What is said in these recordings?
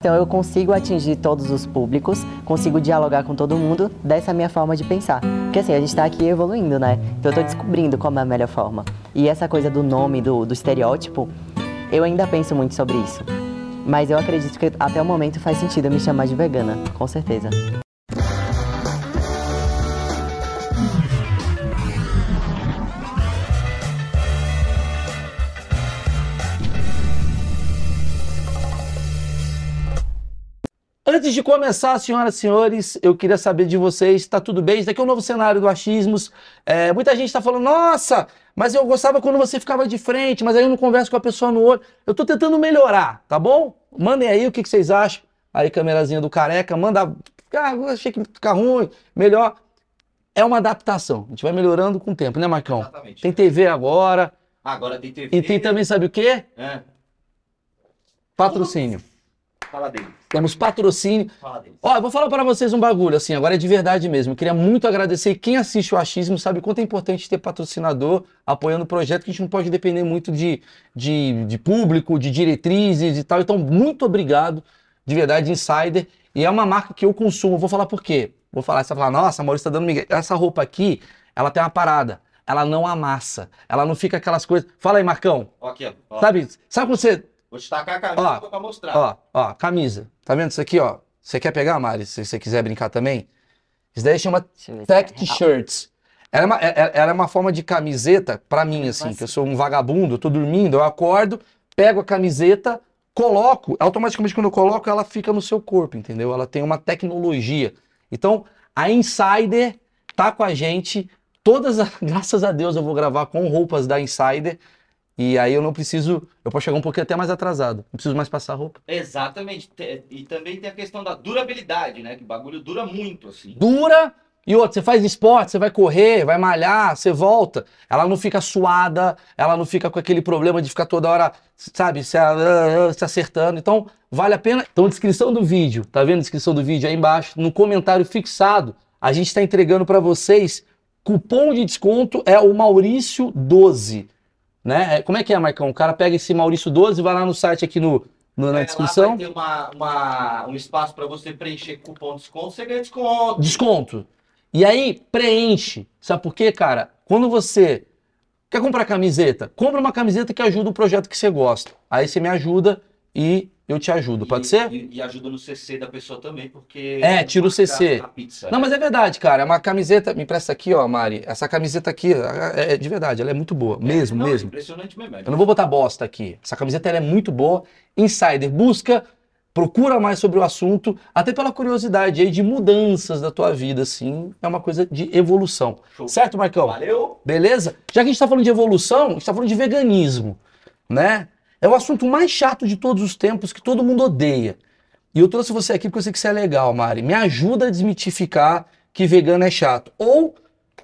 Então eu consigo atingir todos os públicos, consigo dialogar com todo mundo dessa minha forma de pensar. Porque assim, a gente está aqui evoluindo, né? Então eu tô descobrindo como é a melhor forma. E essa coisa do nome, do, do estereótipo, eu ainda penso muito sobre isso. Mas eu acredito que até o momento faz sentido me chamar de vegana, com certeza. Antes de começar, senhoras e senhores, eu queria saber de vocês, está tudo bem? Isso daqui é um novo cenário do Achismos. É, muita gente está falando, nossa, mas eu gostava quando você ficava de frente, mas aí eu não converso com a pessoa no olho. Eu estou tentando melhorar, tá bom? Mandem aí o que, que vocês acham. Aí, câmerazinha do careca, manda. Ah, achei que ficar ruim, melhor. É uma adaptação. A gente vai melhorando com o tempo, né, Marcão? Exatamente. Tem TV agora. Agora tem TV. E tem também, sabe o quê? É, Patrocínio. fala dele. Temos patrocínio. Ó, eu vou falar para vocês um bagulho, assim, agora é de verdade mesmo. Eu queria muito agradecer. Quem assiste o Achismo sabe quanto é importante ter patrocinador apoiando o projeto, que a gente não pode depender muito de, de, de público, de diretrizes e tal. Então, muito obrigado, de verdade, Insider. E é uma marca que eu consumo. Vou falar por quê. Vou falar, você vai falar, nossa, Maurício tá dando migué. Essa roupa aqui, ela tem uma parada. Ela não amassa. Ela não fica aquelas coisas. Fala aí, Marcão. Aqui, ó. ó. Sabe, sabe quando você Vou destacar a camisa Ó, pra mostrar. Ó, ó, camisa. Tá vendo isso aqui, ó? Você quer pegar, Mari? Se você quiser brincar também? Isso daí chama é Tech real. Shirts. Ela é, uma, é- é- ela é uma forma de camiseta pra mim, assim, que eu sou um vagabundo, eu tô dormindo, eu acordo, pego a camiseta, coloco, automaticamente quando eu coloco, ela fica no seu corpo, entendeu? Ela tem uma tecnologia. Então, a Insider tá com a gente. Todas, as- graças a Deus, eu vou gravar com roupas da Insider. E aí eu não preciso, eu posso chegar um pouquinho até mais atrasado. Não preciso mais passar roupa. Exatamente. Te- E também tem a questão da durabilidade, né? Que o bagulho dura muito, assim. dura. E outra, você faz esporte, você vai correr, vai malhar, você volta. Ela não fica suada, ela não fica com aquele problema de ficar toda hora, sabe, se, acertando. Então, vale a pena. Então, descrição do vídeo, tá vendo a descrição do vídeo aí embaixo? No comentário fixado, a gente está entregando para vocês. Cupom de desconto é o Maurício12. Né? É, Como é que é, Marcão? O cara pega esse Maurício12, vai lá no site aqui no, no- na É, descrição. Lá vai ter uma, uma- um espaço pra você preencher cupom de desconto, você ganha desconto. desconto. E aí, preenche. Sabe por quê, cara? Quando você quer comprar camiseta, compra uma camiseta que ajuda o projeto que você gosta. Aí você me ajuda e eu te ajudo. Pode E- ser? E, e ajuda no CC da pessoa também, porque. É, tira o CC. Pizza. Não, mas é verdade, cara. É uma camiseta. Me empresta aqui, ó, Mari. Essa camiseta aqui é, é de verdade, ela é muito boa. Mesmo, Não, é mesmo. Impressionante mesmo. é. Eu não vou botar bosta aqui. Essa camiseta ela é muito boa. Insider, busca, procura mais sobre o assunto, até pela curiosidade aí de mudanças da tua vida, assim. É uma coisa de evolução. Show. Certo, Marcão? Valeu! Beleza? Já que a gente está falando de evolução, a gente está falando de veganismo, né? É o assunto mais chato de todos os tempos que todo mundo odeia. E eu trouxe você aqui porque eu sei que você é legal, Mari. Me ajuda a desmitificar que vegano é chato. Ou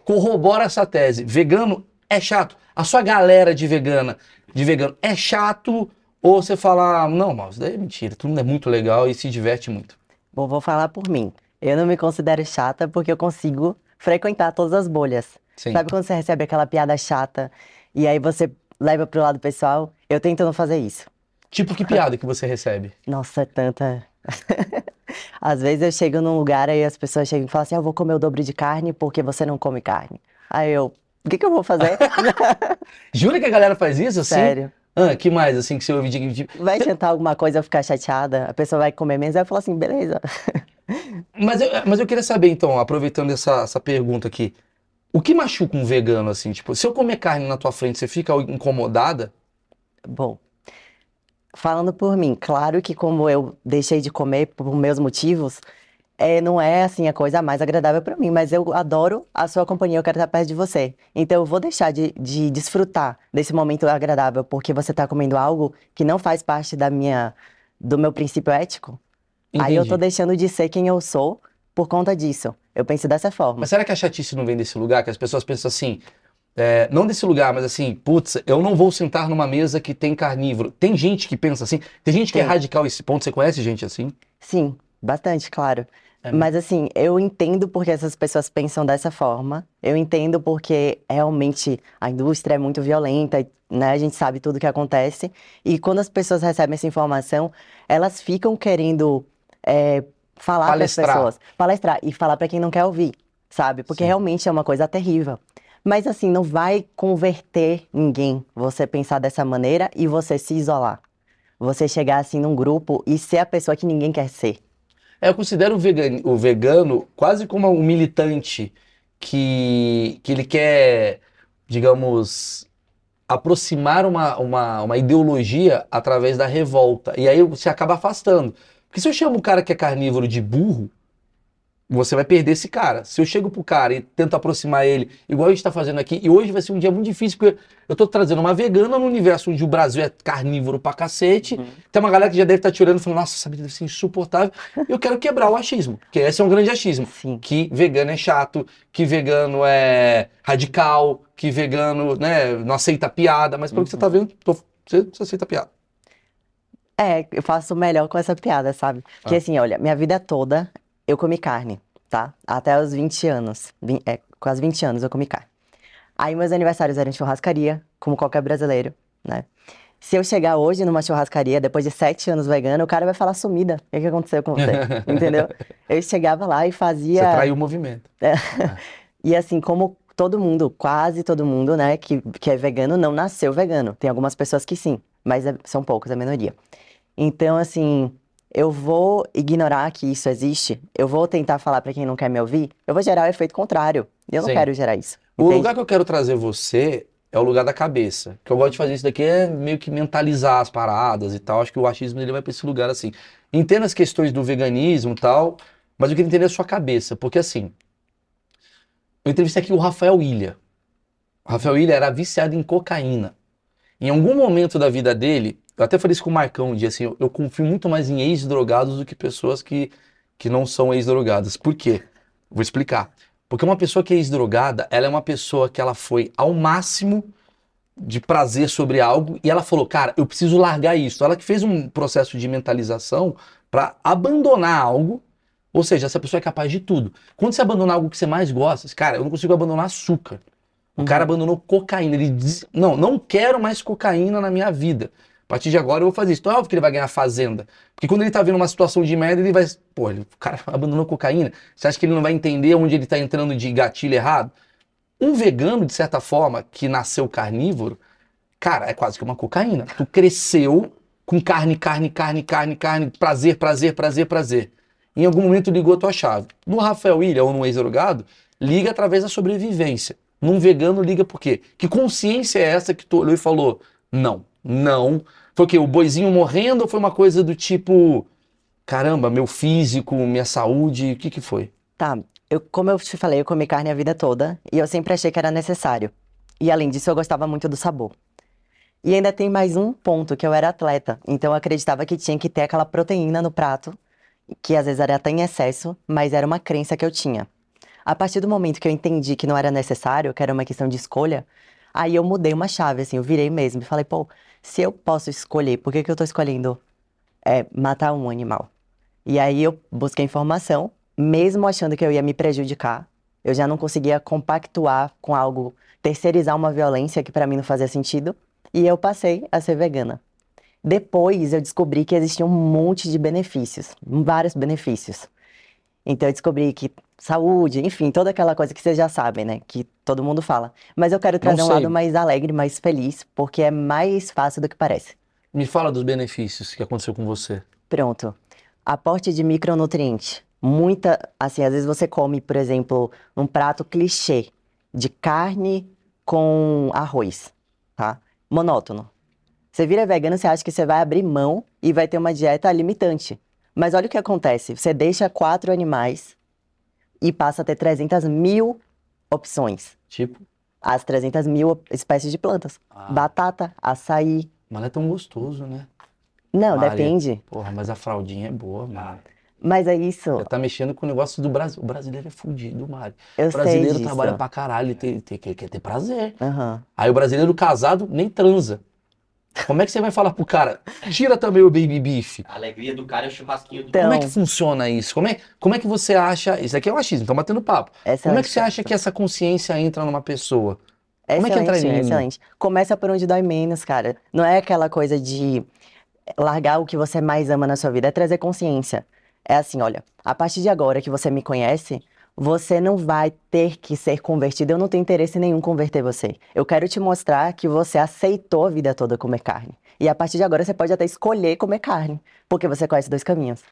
corrobora essa tese. Vegano é chato. A sua galera de vegana, de vegano é chato. Ou você fala, não, mas isso daí é mentira. Todo mundo é muito legal e se diverte muito. Bom, vou falar por mim. Eu não me considero chata porque eu consigo frequentar todas as bolhas. Sim. Sabe quando você recebe aquela piada chata e aí você leva pro lado pessoal? Eu tento não fazer isso. Tipo, que piada que você recebe? Nossa, é tanta. Às vezes eu chego num lugar aí as pessoas chegam e falam assim: "Ah, eu vou comer o dobro de carne porque você não come carne. Aí eu, o que que eu vou fazer? Jura que a galera faz isso assim? Sério. Ah, que mais, assim, que você ouve de... de- Vai tentar alguma coisa eu ficar chateada, a pessoa vai comer menos, aí eu falo assim: beleza. Mas eu, mas eu queria saber, então, aproveitando essa, essa pergunta aqui, o que machuca um vegano, assim? Tipo, se eu comer carne na tua frente, você fica incomodada? Bom, falando por mim, claro que como eu deixei de comer por meus motivos, é, não é assim a coisa mais agradável para mim, mas eu adoro a sua companhia, eu quero estar perto de você. Então eu vou deixar de, de desfrutar desse momento agradável porque você está comendo algo que não faz parte da minha, do meu princípio ético. Aí eu tô Entendi. deixando de ser quem eu sou por conta disso. Eu penso dessa forma. Mas será que a chatice não vem desse lugar? Que as pessoas pensam assim, é, não desse lugar, mas assim, putz, eu não vou sentar numa mesa que tem carnívoro. Tem gente que pensa assim, tem gente que é radical esse ponto, você conhece gente assim? Sim, bastante, claro. É. Mas assim, eu entendo porque essas pessoas pensam dessa forma. Eu entendo porque realmente a indústria é muito violenta, né? A gente sabe tudo que acontece. E quando as pessoas recebem essa informação, elas ficam querendo é, falar para as pessoas, palestrar e falar para quem não quer ouvir, sabe? Porque Sim. realmente é uma coisa terrível. Mas assim, não vai converter ninguém você pensar dessa maneira e você se isolar. Você chegar assim num grupo e ser a pessoa que ninguém quer ser. É, eu considero o vegano, o vegano quase como um militante que, que ele quer, digamos, aproximar uma, uma, uma ideologia através da revolta. E aí você acaba afastando. Porque se eu chamo o cara que é carnívoro de burro, você vai perder esse cara. Se eu chego pro cara e tento aproximar ele, igual a gente tá fazendo aqui, e hoje vai ser um dia muito difícil, porque eu tô trazendo uma vegana no universo onde o Brasil é carnívoro pra cacete. Tem uma galera que já deve estar te olhando e falando, nossa, essa vida deve ser insuportável. Eu quero quebrar o achismo, porque esse é um grande achismo. Sim. Que vegano é chato, que vegano é radical, que vegano né, não aceita piada, mas pelo que você tá vendo, tô- você, você aceita piada. É, eu faço melhor com essa piada, sabe? Porque Ah. assim, olha, minha vida toda eu comi carne, tá? Até os 20 anos. É, quase 20 anos eu comi carne. Aí meus aniversários eram em churrascaria, como qualquer brasileiro, né? Se eu chegar hoje numa churrascaria, depois de sete anos vegano, o cara vai falar sumida. O que que aconteceu com você? Entendeu? Eu chegava lá e Você fazia. traiu o movimento. E assim, como todo mundo, quase todo mundo, né, que, que é vegano, não nasceu vegano. Tem algumas pessoas que sim, mas é- são poucos, a minoria. Então, assim, eu vou ignorar que isso existe, eu vou tentar falar pra quem não quer me ouvir, eu vou gerar o efeito contrário. Eu não Sim. quero gerar isso. O entende? lugar que eu quero trazer você é o lugar da cabeça. Que eu gosto de fazer isso daqui é meio que mentalizar as paradas e tal. Acho que o achismo ele vai pra esse lugar assim. Entenda as questões do veganismo e tal, mas eu queria entender a sua cabeça, porque assim, eu entrevistei aqui o Rafael Ilha. O Rafael Ilha era viciado em cocaína. Em algum momento da vida dele, eu até falei isso com o Marcão um dia, assim, eu, eu confio muito mais em ex-drogados do que pessoas que, que não são ex-drogadas. Por quê? Vou explicar. Porque uma pessoa que é ex-drogada, ela é uma pessoa que ela foi ao máximo de prazer sobre algo e ela falou, cara, eu preciso largar isso. Ela que fez um processo de mentalização para abandonar algo, ou seja, essa pessoa é capaz de tudo. Quando você abandonar algo que você mais gosta, cara, eu não consigo abandonar açúcar. O Uhum. cara abandonou cocaína. Ele diz, não, não quero mais cocaína na minha vida. A partir de agora eu vou fazer isso. Então é óbvio que ele vai ganhar fazenda. Porque quando ele tá vendo uma situação de merda, ele vai. Pô, o cara abandonou cocaína. Você acha que ele não vai entender onde ele tá entrando de gatilho errado? Um vegano, de certa forma, que nasceu carnívoro, cara, é quase que uma cocaína. Tu cresceu com carne, carne, carne, carne, carne, prazer, prazer, prazer, prazer. Em algum momento ligou a tua chave. No Rafael Ilha ou no ex-drogado, liga através da sobrevivência. Num vegano, liga por quê? Que consciência é essa que tu olhou e falou: não, não. Foi o quê? O boizinho morrendo ou foi uma coisa do tipo: caramba, meu físico, minha saúde, o que que foi? Tá, eu, como eu te falei, eu comi carne a vida toda e eu sempre achei que era necessário. E além disso, eu gostava muito do sabor. E ainda tem mais um ponto, que eu era atleta, então eu acreditava que tinha que ter aquela proteína no prato, que às vezes era até em excesso, mas era uma crença que eu tinha. A partir do momento que eu entendi que não era necessário, que era uma questão de escolha, aí eu mudei uma chave, assim, eu virei mesmo e falei, pô, se eu posso escolher, por que que eu tô escolhendo é, matar um animal? E aí eu busquei informação, mesmo achando que eu ia me prejudicar, eu já não conseguia compactuar com algo, terceirizar uma violência que pra mim não fazia sentido, e eu passei a ser vegana. Depois eu descobri que existia um monte de benefícios, vários benefícios. Então eu descobri que saúde, enfim, toda aquela coisa que vocês já sabem, né? Que todo mundo fala. Mas eu quero trazer um sei. lado mais alegre, mais feliz, porque é mais fácil do que parece. Me fala dos benefícios que aconteceu com você. Pronto. Aporte de micronutriente. Muita, assim, às vezes você come, por exemplo, um prato clichê de carne com arroz, tá? Monótono. Você vira vegano, você acha que você vai abrir mão e vai ter uma dieta limitante. Mas olha o que acontece. Você deixa quatro animais e passa a ter 300 mil opções. Tipo, As 300 mil espécies de plantas. ah, Batata, açaí. mas não é tão gostoso, né? Não, Maria. depende. Porra, mas a fraldinha é boa, mano. Mas é isso. Já tá mexendo com o negócio do Brasil. O brasileiro é fudido, Mário. Eu O brasileiro sei trabalha disso. pra caralho, ele tem, tem- quer, quer ter prazer. Aham. Aí o brasileiro casado nem transa. Como é que você vai falar pro cara, tira também o baby beef? A alegria do cara é o churrasquinho do Então- Como é que funciona isso? Como é, como é que você acha. Isso aqui é um achismo, estamos batendo papo. Como é que você acha que essa consciência entra numa pessoa? Como é que entra Excelente, em mim? excelente. Começa por onde dói menos, cara. Não é aquela coisa de largar o que você mais ama na sua vida, é trazer consciência. É assim, olha, a partir de agora que você me conhece, você não vai ter que ser convertido. Eu não tenho interesse nenhum em converter você. Eu quero te mostrar que você aceitou a vida toda comer carne. E a partir de agora você pode até escolher comer carne, porque você conhece dois caminhos.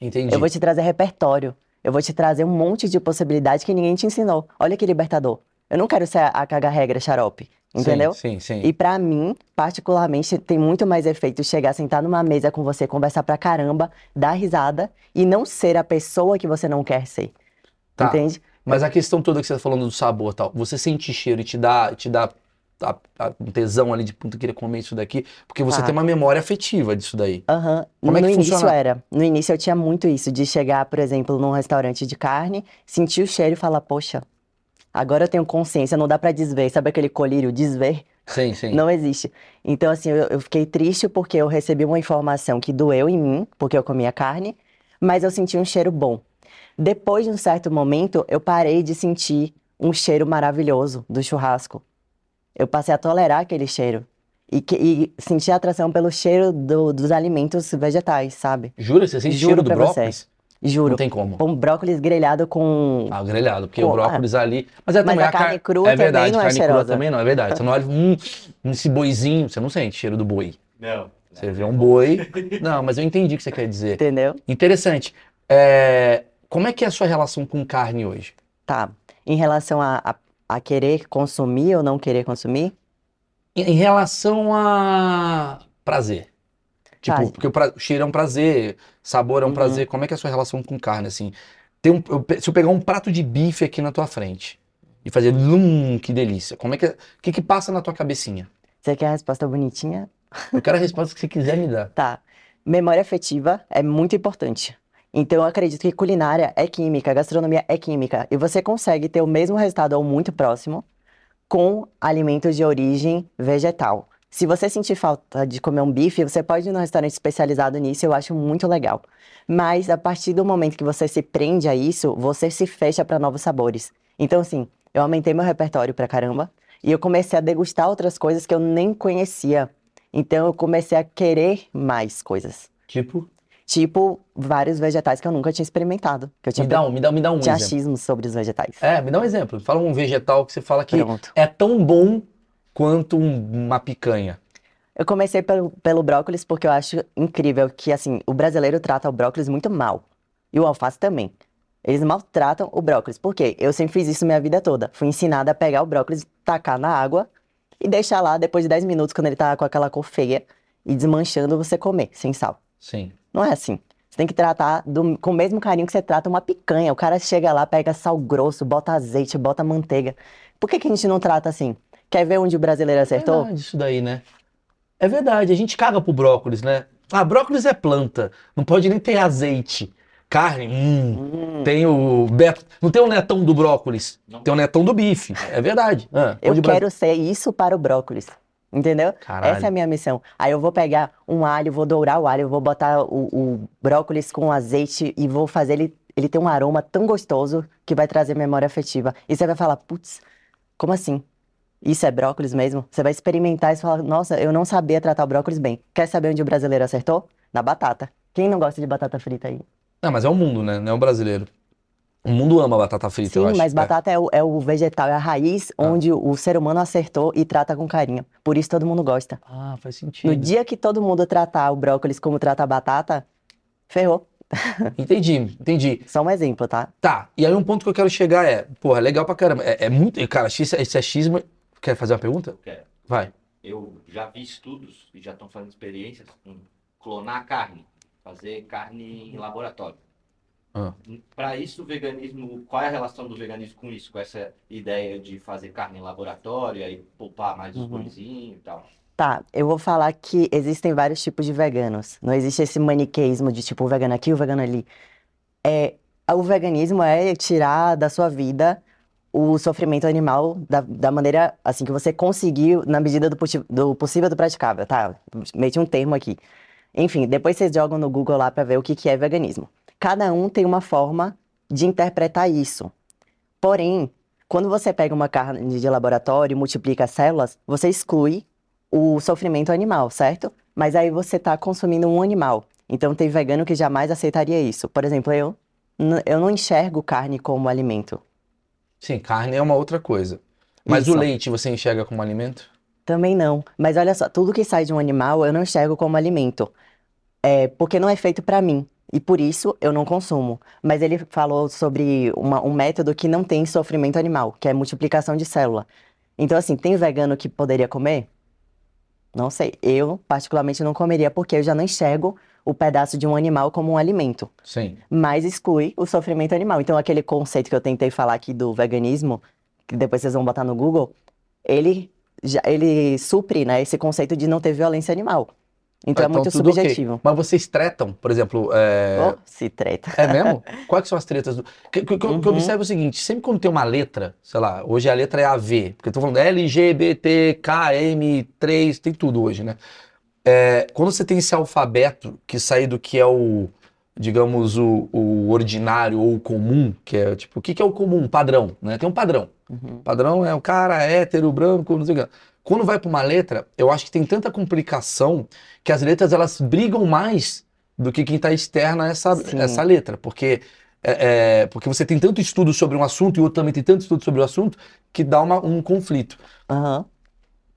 Entendi. Eu vou te trazer repertório. Eu vou te trazer um monte de possibilidade que ninguém te ensinou. Olha que libertador. Eu não quero ser a, caga-regra xarope, entendeu? Sim, sim. sim. E pra mim, particularmente, tem muito mais efeito chegar, sentar numa mesa com você, conversar pra caramba, dar risada e não ser a pessoa que você não quer ser. Tá. Entende? Mas a questão toda que você tá falando do sabor tal, você sente cheiro e te dá, te dá a- a- um tesão ali de puta, queria comer isso daqui, porque você Tá. tem uma memória afetiva disso daí. Aham. Como é no que início funciona? era. No início eu tinha muito isso, de chegar, por exemplo, num restaurante de carne, sentir o cheiro e falar, poxa, agora eu tenho consciência, não dá pra desver. Sabe aquele colírio, desver? Sim, sim. Não existe. Então, assim, eu, eu fiquei triste porque eu recebi uma informação que doeu em mim, porque eu comia carne, mas eu senti um cheiro bom. Depois de um certo momento, eu parei de sentir um cheiro maravilhoso do churrasco. Eu passei a tolerar aquele cheiro. E, que, e senti atração pelo cheiro do- dos alimentos vegetais, sabe? Jura? Você sente Juro cheiro do você. brócolis? Juro. Não tem como. Um brócolis grelhado com. Ah, o grelhado, porque Pô, o brócolis ali. Mas é Mas também a carne car- crua É também verdade, não é carne crua cheirosa. também não, é verdade. Você não olha hum, esse boizinho, você não sente cheiro do boi. Não. Você vê um boi. Não, mas eu entendi o que você quer dizer. Entendeu? Interessante. É, Como é que é a sua relação com carne hoje? Tá. Em relação a, a, a querer consumir ou não querer consumir, Em em relação a prazer. Tipo, Tá. porque o, pra- o cheiro é um prazer, sabor é um Uhum. prazer. Como é que é a sua relação com carne, assim? Tem um- eu se eu pegar um prato de bife aqui na tua frente e fazer, hum, que delícia. Como é que, o que que passa na tua cabecinha? você quer a resposta bonitinha? Eu quero a resposta que você quiser me dar. Tá. Memória afetiva é muito importante. Então, eu acredito que culinária é química, gastronomia é química. E você consegue ter o mesmo resultado ou muito próximo com alimentos de origem vegetal. Se você sentir falta de comer um bife, você pode ir num restaurante especializado nisso, eu acho muito legal. Mas a partir do momento que você se prende a isso, você se fecha para novos sabores. Então, assim, eu aumentei meu repertório pra caramba e eu comecei a degustar outras coisas que eu nem conhecia. Então, eu comecei a querer mais coisas. Tipo, Tipo, vários vegetais que eu nunca tinha experimentado. Que eu tinha, me dá um, me dá, me dá um tinha exemplo. achismos sobre os vegetais. É, me dá um exemplo. Fala um vegetal que você fala que Pronto. é tão bom quanto um- uma picanha. Eu comecei pelo, pelo brócolis porque eu acho incrível que, assim, o brasileiro trata o brócolis muito mal. E o alface também. Eles maltratam o brócolis. Por quê? Eu sempre fiz isso minha vida toda. Fui ensinada a pegar o brócolis, tacar na água e deixar lá, depois de 10 minutos, quando ele tá com aquela cor feia e desmanchando, você comer, sem sal. Sim. Não é assim. Você tem que tratar do- com o mesmo carinho que você trata uma picanha. O cara chega lá, pega sal grosso, bota azeite, bota manteiga. Por que, que a gente não trata assim? Quer ver onde o brasileiro acertou? verdade isso daí, né? É verdade, a gente caga pro brócolis, né? Ah, brócolis é planta, não pode nem ter azeite. Carne, hum, Hum, tem o Beto, não tem o netão do brócolis, Não. tem o netão do bife, é verdade. Ah, eu quero ser isso para o brócolis. Entendeu? Caralho. Essa é a minha missão. Aí eu vou pegar um alho, vou dourar o alho, vou botar o, o brócolis com azeite e vou fazer ele, ele ter um aroma tão gostoso que vai trazer memória afetiva. E você vai falar, putz, como assim? Isso é brócolis mesmo? Você vai experimentar e você fala, nossa, eu não sabia tratar o brócolis bem. Quer saber onde o brasileiro acertou? Na batata. Quem não gosta de batata frita aí? Não, mas é o mundo, né? Não é o brasileiro. O mundo ama batata frita, eu Sim, acho. mas É. batata é o, é o vegetal, é a raiz Ah. onde o ser humano acertou e trata com carinho. Por isso todo mundo gosta. Ah, faz No sentido. dia que todo mundo tratar o brócolis como trata a batata, ferrou. Entendi, entendi. Só um exemplo, tá? Tá, e aí um ponto que eu quero chegar é, porra, legal pra caramba. É, é muito. Cara, esse, esse achismo. Quer fazer uma pergunta? Eu quero. Vai. Eu já vi estudos e já estão fazendo experiências com clonar carne, fazer carne em laboratório. Ah. Para isso, o veganismo, qual é a relação do veganismo com isso? Com essa ideia de fazer carne em laboratório e poupar mais os Uhum. boizinhos e tal. Tá, eu vou falar que existem vários tipos de veganos. Não existe esse maniqueísmo de tipo o vegano aqui, o vegano ali. É, o veganismo é tirar da sua vida o sofrimento animal da, da maneira, assim, que você conseguiu, na medida do, do possível do praticável, tá? Meti um termo aqui. Enfim, depois vocês jogam no Google lá pra ver o que, que é veganismo. Cada um tem uma forma de interpretar isso. Porém, quando você pega uma carne de laboratório e multiplica as células, você exclui o sofrimento animal, certo? Mas aí você está consumindo um animal. Então tem vegano que jamais aceitaria isso. Por exemplo, eu, eu não enxergo carne como alimento. Sim, carne é uma outra coisa. Mas Isso. o leite você enxerga como alimento? Também não. Mas olha só, tudo que sai de um animal eu não enxergo como alimento. É porque não é feito para mim. E por isso eu não consumo. Mas ele falou sobre uma- um método que não tem sofrimento animal, que é multiplicação de célula. Então, assim, tem vegano que poderia comer? Não sei. Eu, particularmente, não comeria porque eu já não enxergo o pedaço de um animal como um alimento. Sim. Mas exclui o sofrimento animal. Então, aquele conceito que eu tentei falar aqui do veganismo, que depois vocês vão botar no Google, ele, ele supre, né, esse conceito de não ter violência animal. Então, é muito tudo ok. subjetivo. Mas vocês tretam, por exemplo, é... Oh, se treta. É mesmo? Quais são as tretas do. Que, que, que eu- que eu Uhum. observo é o seguinte: sempre quando tem uma letra, sei lá, hoje a letra é AV, porque eu tô falando LGBTKM3, tem tudo hoje, né? É, quando você tem esse alfabeto que sai do que é o, digamos, o, o ordinário ou o comum, que é tipo, o que, que é o comum? Padrão, né? Tem um padrão. Uhum. Padrão é o cara hétero, branco, não sei o que. Quando vai para uma letra, eu acho que tem tanta complicação que as letras elas brigam mais do que quem está externa a essa, Sim. essa letra. Porque, é, é, porque você tem tanto estudo sobre um assunto e o outro também tem tanto estudo sobre o assunto que dá uma- um conflito. Aham.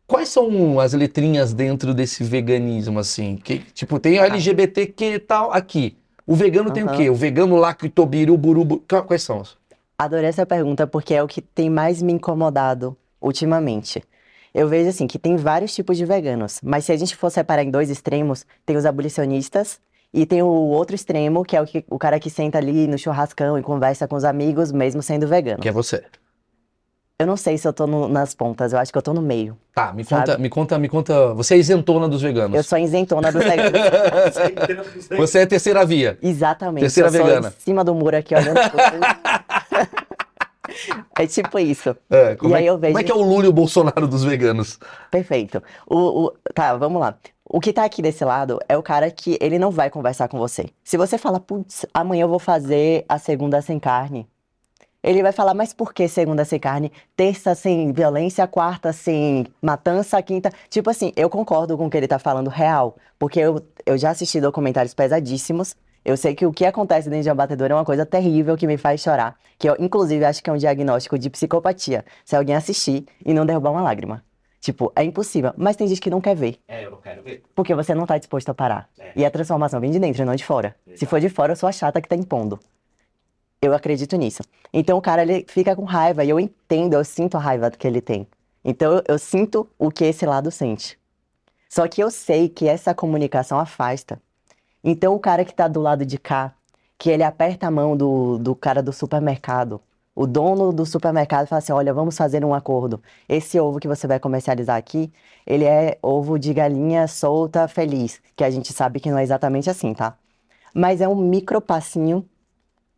Quais são as letrinhas dentro desse veganismo, assim? Que, tipo, tem a LGBTQ e tal aqui. O vegano tem o quê? O vegano lactobiru, burubu... Qua- Quais são? Adorei essa pergunta porque é o que tem mais me incomodado ultimamente. Eu vejo assim que tem vários tipos de veganos, mas se a gente for separar em dois extremos, tem os abolicionistas e tem o outro extremo, que é o, que, o cara que senta ali no churrascão e conversa com os amigos, mesmo sendo vegano. Que é você. Eu não sei se eu tô no- nas pontas, eu acho que eu tô no meio. Tá, me Sabe? conta, me conta, me conta. Você é isentona dos veganos. Eu sou isentona dos veganos. Você é terceira via. Exatamente. Terceira eu vegana. em cima do muro aqui olhando tudo. É tipo isso. É, como, E é, aí eu vejo- como é que é o Lula e o Bolsonaro dos veganos? Perfeito. O, o- tá, vamos lá. O que tá aqui desse lado é o cara que ele não vai conversar com você. Se você fala, putz, amanhã eu vou fazer a segunda sem carne. Ele vai falar, mas por que segunda sem carne? Terça sem violência, quarta sem matança, quinta. Tipo assim, eu concordo com o que ele tá falando real. Porque eu, eu já assisti documentários pesadíssimos. Eu sei que o que acontece dentro de um abatedor é uma coisa terrível que me faz chorar. Que eu, inclusive, acho que é um diagnóstico de psicopatia. Se alguém assistir e não derrubar uma lágrima. Tipo, é impossível. Mas tem gente que não quer ver. É, eu não quero ver. Porque você não tá disposto a parar. É. E a transformação vem de dentro, não de fora. Se for de fora, eu sou a chata que tá impondo. Eu acredito nisso. Então o cara, ele fica com raiva. E eu entendo, eu sinto a raiva que ele tem. Então eu, eu sinto o que esse lado sente. Só que eu sei que essa comunicação afasta. Então o cara que tá do lado de cá, que ele aperta a mão do, do cara do supermercado, o dono do supermercado fala assim: olha, vamos fazer um acordo. Esse ovo que você vai comercializar aqui, ele é ovo de galinha solta feliz, que a gente sabe que não é exatamente assim, tá? Mas é um micro passinho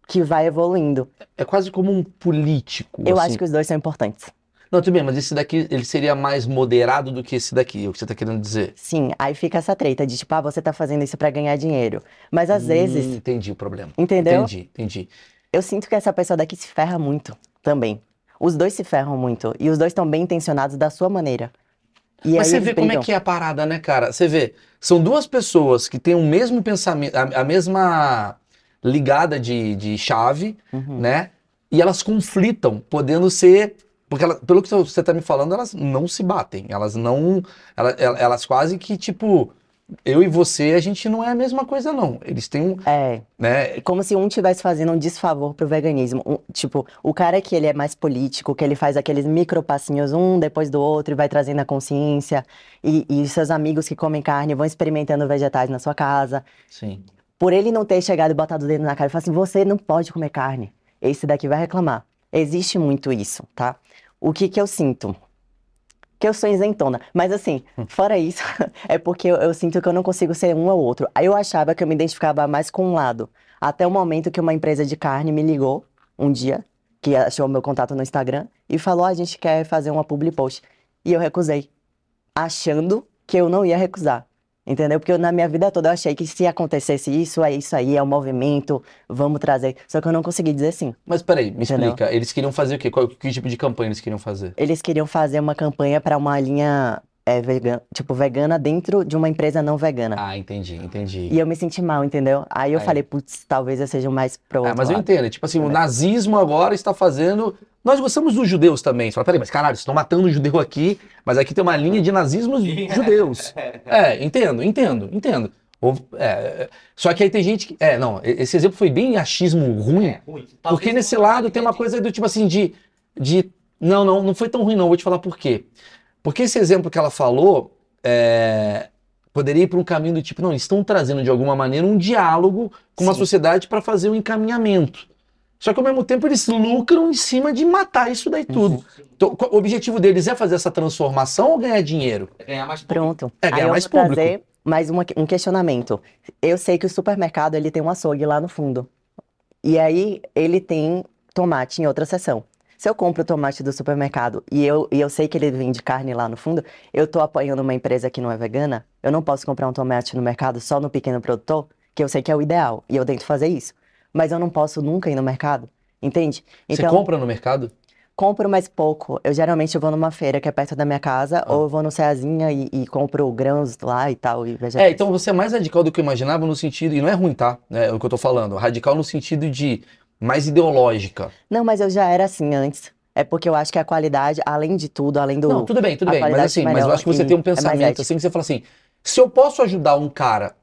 que vai evoluindo. É quase como um político. Eu assim. acho que os dois são importantes. Não, tudo bem, mas esse daqui ele seria mais moderado do que esse daqui, é o que você tá querendo dizer. Sim, aí fica essa treta de tipo, ah, você tá fazendo isso pra ganhar dinheiro. Mas às Hum, vezes, entendi o problema. entendeu? Entendi, entendi. Eu sinto que essa pessoa daqui se ferra muito também. Os dois se ferram muito. E os dois estão bem intencionados da sua maneira. E Mas você vê como é brigam. que é a parada, né, cara? Você vê, são duas pessoas que têm o mesmo pensamento, a, a mesma ligada de, de chave, Uhum. né? E elas conflitam, podendo ser. Porque ela- pelo que você tá me falando, elas não se batem. Elas não. ela- ela- Elas, quase que, tipo, eu e você, a gente não é a mesma coisa, não. Eles têm um. É, Né? como se um estivesse fazendo um desfavor pro veganismo. Um- tipo, o cara que ele é mais político, que ele faz aqueles micro passinhos um depois do outro e vai trazendo a consciência. E, e seus amigos que comem carne vão experimentando vegetais na sua casa. Sim. Por ele não ter chegado e botado o dedo na cara e falar assim, você não pode comer carne. Esse daqui vai reclamar. Existe muito isso, tá? O que que eu sinto? Que eu sou isentona. Mas assim, fora isso, é porque eu, eu sinto que eu não consigo ser um ou outro. Aí eu achava que eu me identificava mais com um lado. Até o momento que uma empresa de carne me ligou, um dia, que achou meu contato no Instagram e falou: "Ah, a gente quer fazer uma public post. E eu recusei, achando que eu não ia recusar. Entendeu? Porque eu, na minha vida toda eu achei que se acontecesse isso, é isso aí, é o movimento, vamos trazer. Só que eu não consegui dizer sim. Mas peraí, me Entendeu? explica. Eles queriam fazer o quê? Qual que tipo de campanha eles queriam fazer? Eles queriam fazer uma campanha para uma linha é, vegana, tipo vegana dentro de uma empresa não vegana. Ah, entendi, entendi. E eu me senti mal, entendeu? Aí eu Aí. falei, putz, talvez eu seja mais pro Ah, mas eu lado. entendo. Tipo assim, o nazismo agora está fazendo. Nós gostamos dos judeus também. Você fala, peraí, mas caralho, estão matando o judeu aqui, mas aqui tem uma linha de nazismo judeus. É, entendo, entendo, entendo. É, só que aí tem gente que. É, não, esse exemplo foi bem achismo ruim, É, ruim. porque nesse lado tem uma coisa do tipo assim de, de. Não, não, não foi tão ruim, não. Vou te falar por quê. Porque esse exemplo que ela falou é, poderia ir para um caminho do tipo, não, eles estão trazendo de alguma maneira um diálogo com uma Sim. sociedade para fazer um encaminhamento. Só que ao mesmo tempo eles lucram em cima de matar isso daí tudo. Então, qual- o objetivo deles é fazer essa transformação ou ganhar dinheiro? É ganhar mais público. Pronto. É, Aí ganhar eu mais vou público. trazer mais uma- um questionamento. Eu sei que o supermercado ele tem um açougue lá no fundo. E aí ele tem tomate em outra seção. Se eu compro o tomate do supermercado e eu, e eu sei que ele vende carne lá no fundo, eu tô apoiando uma empresa que não é vegana, eu não posso comprar um tomate no mercado só no pequeno produtor, que eu sei que é o ideal, e eu tento fazer isso. Mas eu não posso nunca ir no mercado, entende? Você Então, compra no mercado? compro mais pouco. Eu geralmente vou numa feira que é perto da minha casa, Ah. ou eu vou no Ceazinha e, e compro grãos lá e tal, e É, então você é mais radical do que eu imaginava no sentido, e não é ruim, tá? É o que eu tô falando. Radical no sentido de mais ideológica. Não, mas eu já era assim antes. É porque eu acho que a qualidade, além de tudo, além do. Não, tudo bem, tudo bem. Mas assim, mas eu acho que você tem um é pensamento ético. assim que você fala assim: se eu posso ajudar um cara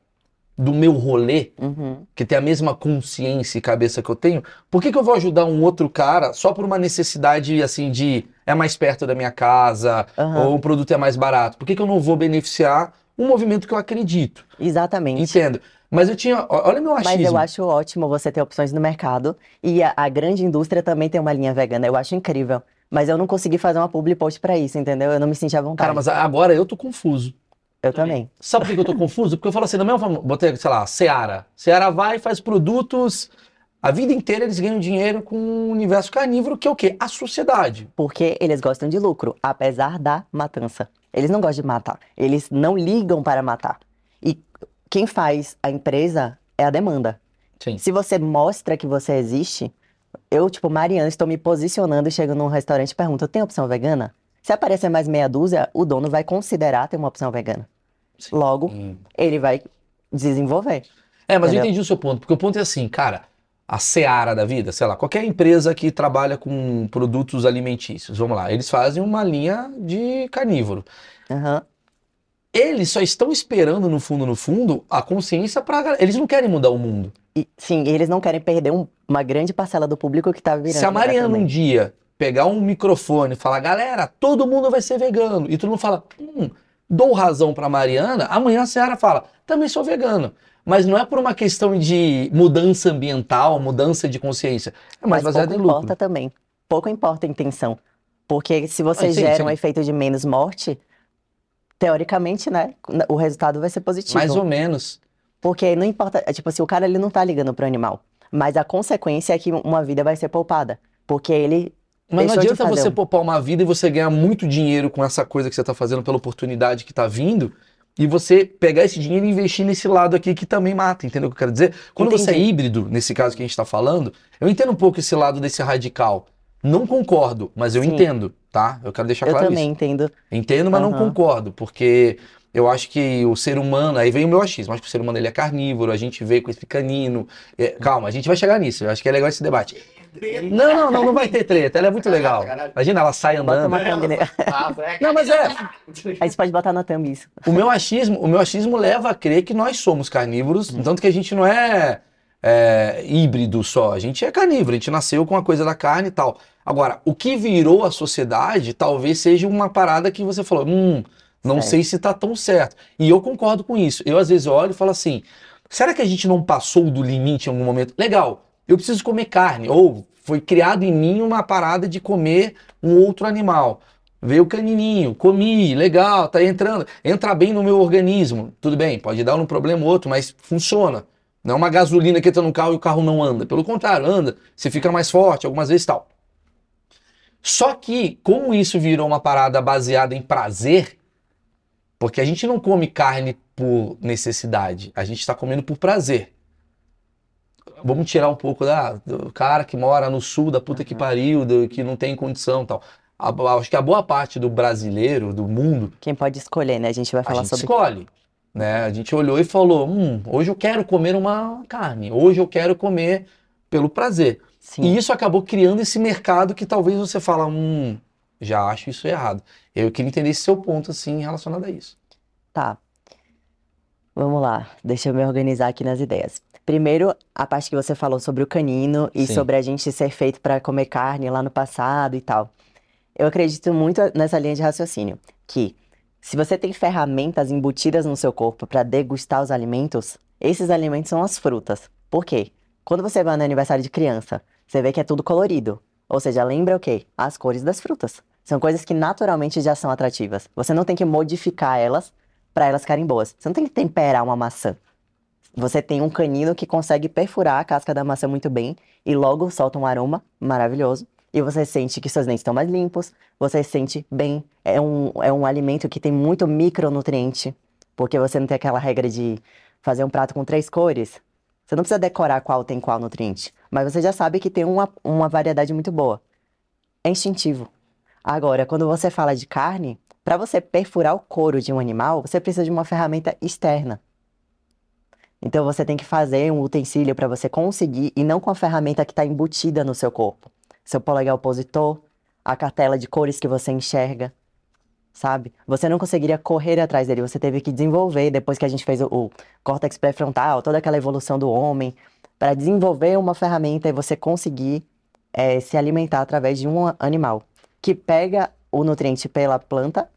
do meu rolê, Uhum. que tem a mesma consciência e cabeça que eu tenho, por que, que eu vou ajudar um outro cara só por uma necessidade assim de é mais perto da minha casa, Aham. ou o produto é mais barato? Por que, que eu não vou beneficiar um movimento que eu acredito? Exatamente. Entendo. Mas eu tinha. Olha meu Mas achismo. eu acho ótimo você ter opções no mercado. E a, a grande indústria também tem uma linha vegana. Eu acho incrível. Mas eu não consegui fazer uma public post pra isso, entendeu? Eu não me senti à vontade. Cara, mas agora eu tô confuso. Eu também. Sabe por que eu tô confuso? Porque eu falo assim, da mesma forma, botei, sei lá, Seara. Seara vai e faz produtos. A vida inteira eles ganham dinheiro com o universo carnívoro, que é o quê? A sociedade. Porque eles gostam de lucro, apesar da matança. Eles não gostam de matar. Eles não ligam para matar. E quem faz a empresa é a demanda. Sim. Se você mostra que você existe, eu, tipo, Mariana, estou me posicionando e chego num restaurante e pergunto: tem opção vegana? Se aparecer mais meia dúzia, o dono vai considerar ter uma opção vegana. Sim. Logo, Hum. ele vai desenvolver. É, mas eu Entendeu? entendi o seu ponto, porque o ponto é assim, cara, a Seara da vida, sei lá, qualquer empresa que trabalha com produtos alimentícios, vamos lá, eles fazem uma linha de carnívoro. Aham. Eles só estão esperando, no fundo, no fundo, a consciência para. Eles não querem mudar o mundo. E, sim, eles não querem perder um- uma grande parcela do público que tá virando. Se a Mariana um dia pegar um microfone e falar, galera, todo mundo vai ser vegano, e todo mundo fala, hum, dou razão pra Mariana, amanhã a Seara fala, também sou vegano. Mas não é por uma questão de mudança ambiental, mudança de consciência. É mais Mas baseado pouco em lucro. importa também. Pouco importa a intenção. Porque se você Ah, sim, gera sim. um efeito de menos morte, teoricamente, né, o resultado vai ser positivo. Mais ou menos. Porque não importa, é tipo assim, o cara ele não tá ligando pro animal. Mas a consequência é que uma vida vai ser poupada. Porque ele Mas não adianta você um. poupar uma vida e você ganhar muito dinheiro com essa coisa que você está fazendo pela oportunidade que está vindo e você pegar esse dinheiro e investir nesse lado aqui que também mata, entendeu o que eu quero dizer? Quando você é Entendi. híbrido, nesse caso que a gente está falando, eu entendo um pouco esse lado desse radical. Não concordo, mas eu Sim. entendo, tá? Eu quero deixar eu claro também isso. entendo. Entendo, mas não Aham. concordo, porque eu acho que o ser humano, aí vem o meu achismo, acho que o ser humano ele é carnívoro, a gente veio com esse canino. é, calma, a gente vai chegar nisso, eu acho que é legal esse debate. Não, não, não, não vai ter treta, ela é muito legal. Imagina, ela sai Bota andando. uma thumb. ne- Não, mas é, Aí você pode botar na thumb isso. o meu achismo, o meu achismo leva a crer que nós somos carnívoros, tanto que a gente não é, é, híbrido só, a gente é carnívoro, a gente nasceu com a coisa da carne e tal. Agora, o que virou a sociedade talvez seja uma parada que você falou, hum, não Certo. sei se tá tão certo. E eu concordo com isso. Eu às vezes olho e falo assim, será que a gente não passou do limite em algum momento? Legal, eu preciso comer carne, ou foi criado em mim uma parada de comer um outro animal. Veio o canininho, comi, legal, tá entrando, entra bem no meu organismo. Tudo bem, pode dar um problema ou outro, mas funciona. Não é uma gasolina que entra no carro e o carro não anda. Pelo contrário, anda, você fica mais forte, algumas vezes tal. Só que, como isso virou uma parada baseada em prazer, porque a gente não come carne por necessidade, a gente está comendo por prazer. Vamos tirar um pouco da, do cara que mora no sul da puta que Uhum. pariu, do, que não tem condição e tal. A- acho que a boa parte do brasileiro, do mundo, Quem pode escolher, né? A gente vai a falar gente sobre. escolhe. Né? A gente olhou e falou: hum, hoje eu quero comer uma carne, hoje eu quero comer pelo prazer. Sim. E isso acabou criando esse mercado que talvez você fala, hum, já acho isso errado. Eu queria entender esse seu ponto, assim, relacionado a isso. Tá. Vamos lá, deixa eu me organizar aqui nas ideias. Primeiro, a parte que você falou sobre o canino e Sim. sobre a gente ser feito para comer carne lá no passado e tal. Eu acredito muito nessa linha de raciocínio, que se você tem ferramentas embutidas no seu corpo para degustar os alimentos, esses alimentos são as frutas. Por quê? Quando você vai no aniversário de criança, você vê que é tudo colorido. Ou seja, lembra o quê? As cores das frutas. São coisas que naturalmente já são atrativas. Você não tem que modificar elas para elas ficarem boas. Você não tem que temperar uma maçã. Você tem um canino que consegue perfurar a casca da maçã muito bem e logo solta um aroma maravilhoso. E você sente que seus dentes estão mais limpos, você se sente bem. É um, é um alimento que tem muito micronutriente, porque você não tem aquela regra de fazer um prato com três cores. Você não precisa decorar qual tem qual nutriente, mas você já sabe que tem uma, uma variedade muito boa. É instintivo. Agora, quando você fala de carne, para você perfurar o couro de um animal, você precisa de uma ferramenta externa. Então você tem que fazer um utensílio para você conseguir e não com a ferramenta que está embutida no seu corpo. Seu polegar opositor, a cartela de cores que você enxerga, sabe? Você não conseguiria correr atrás dele, você teve que desenvolver depois que a gente fez o, o córtex pré-frontal, toda aquela evolução do homem, para desenvolver uma ferramenta e você conseguir eh, se alimentar através de um animal que pega o nutriente pela planta,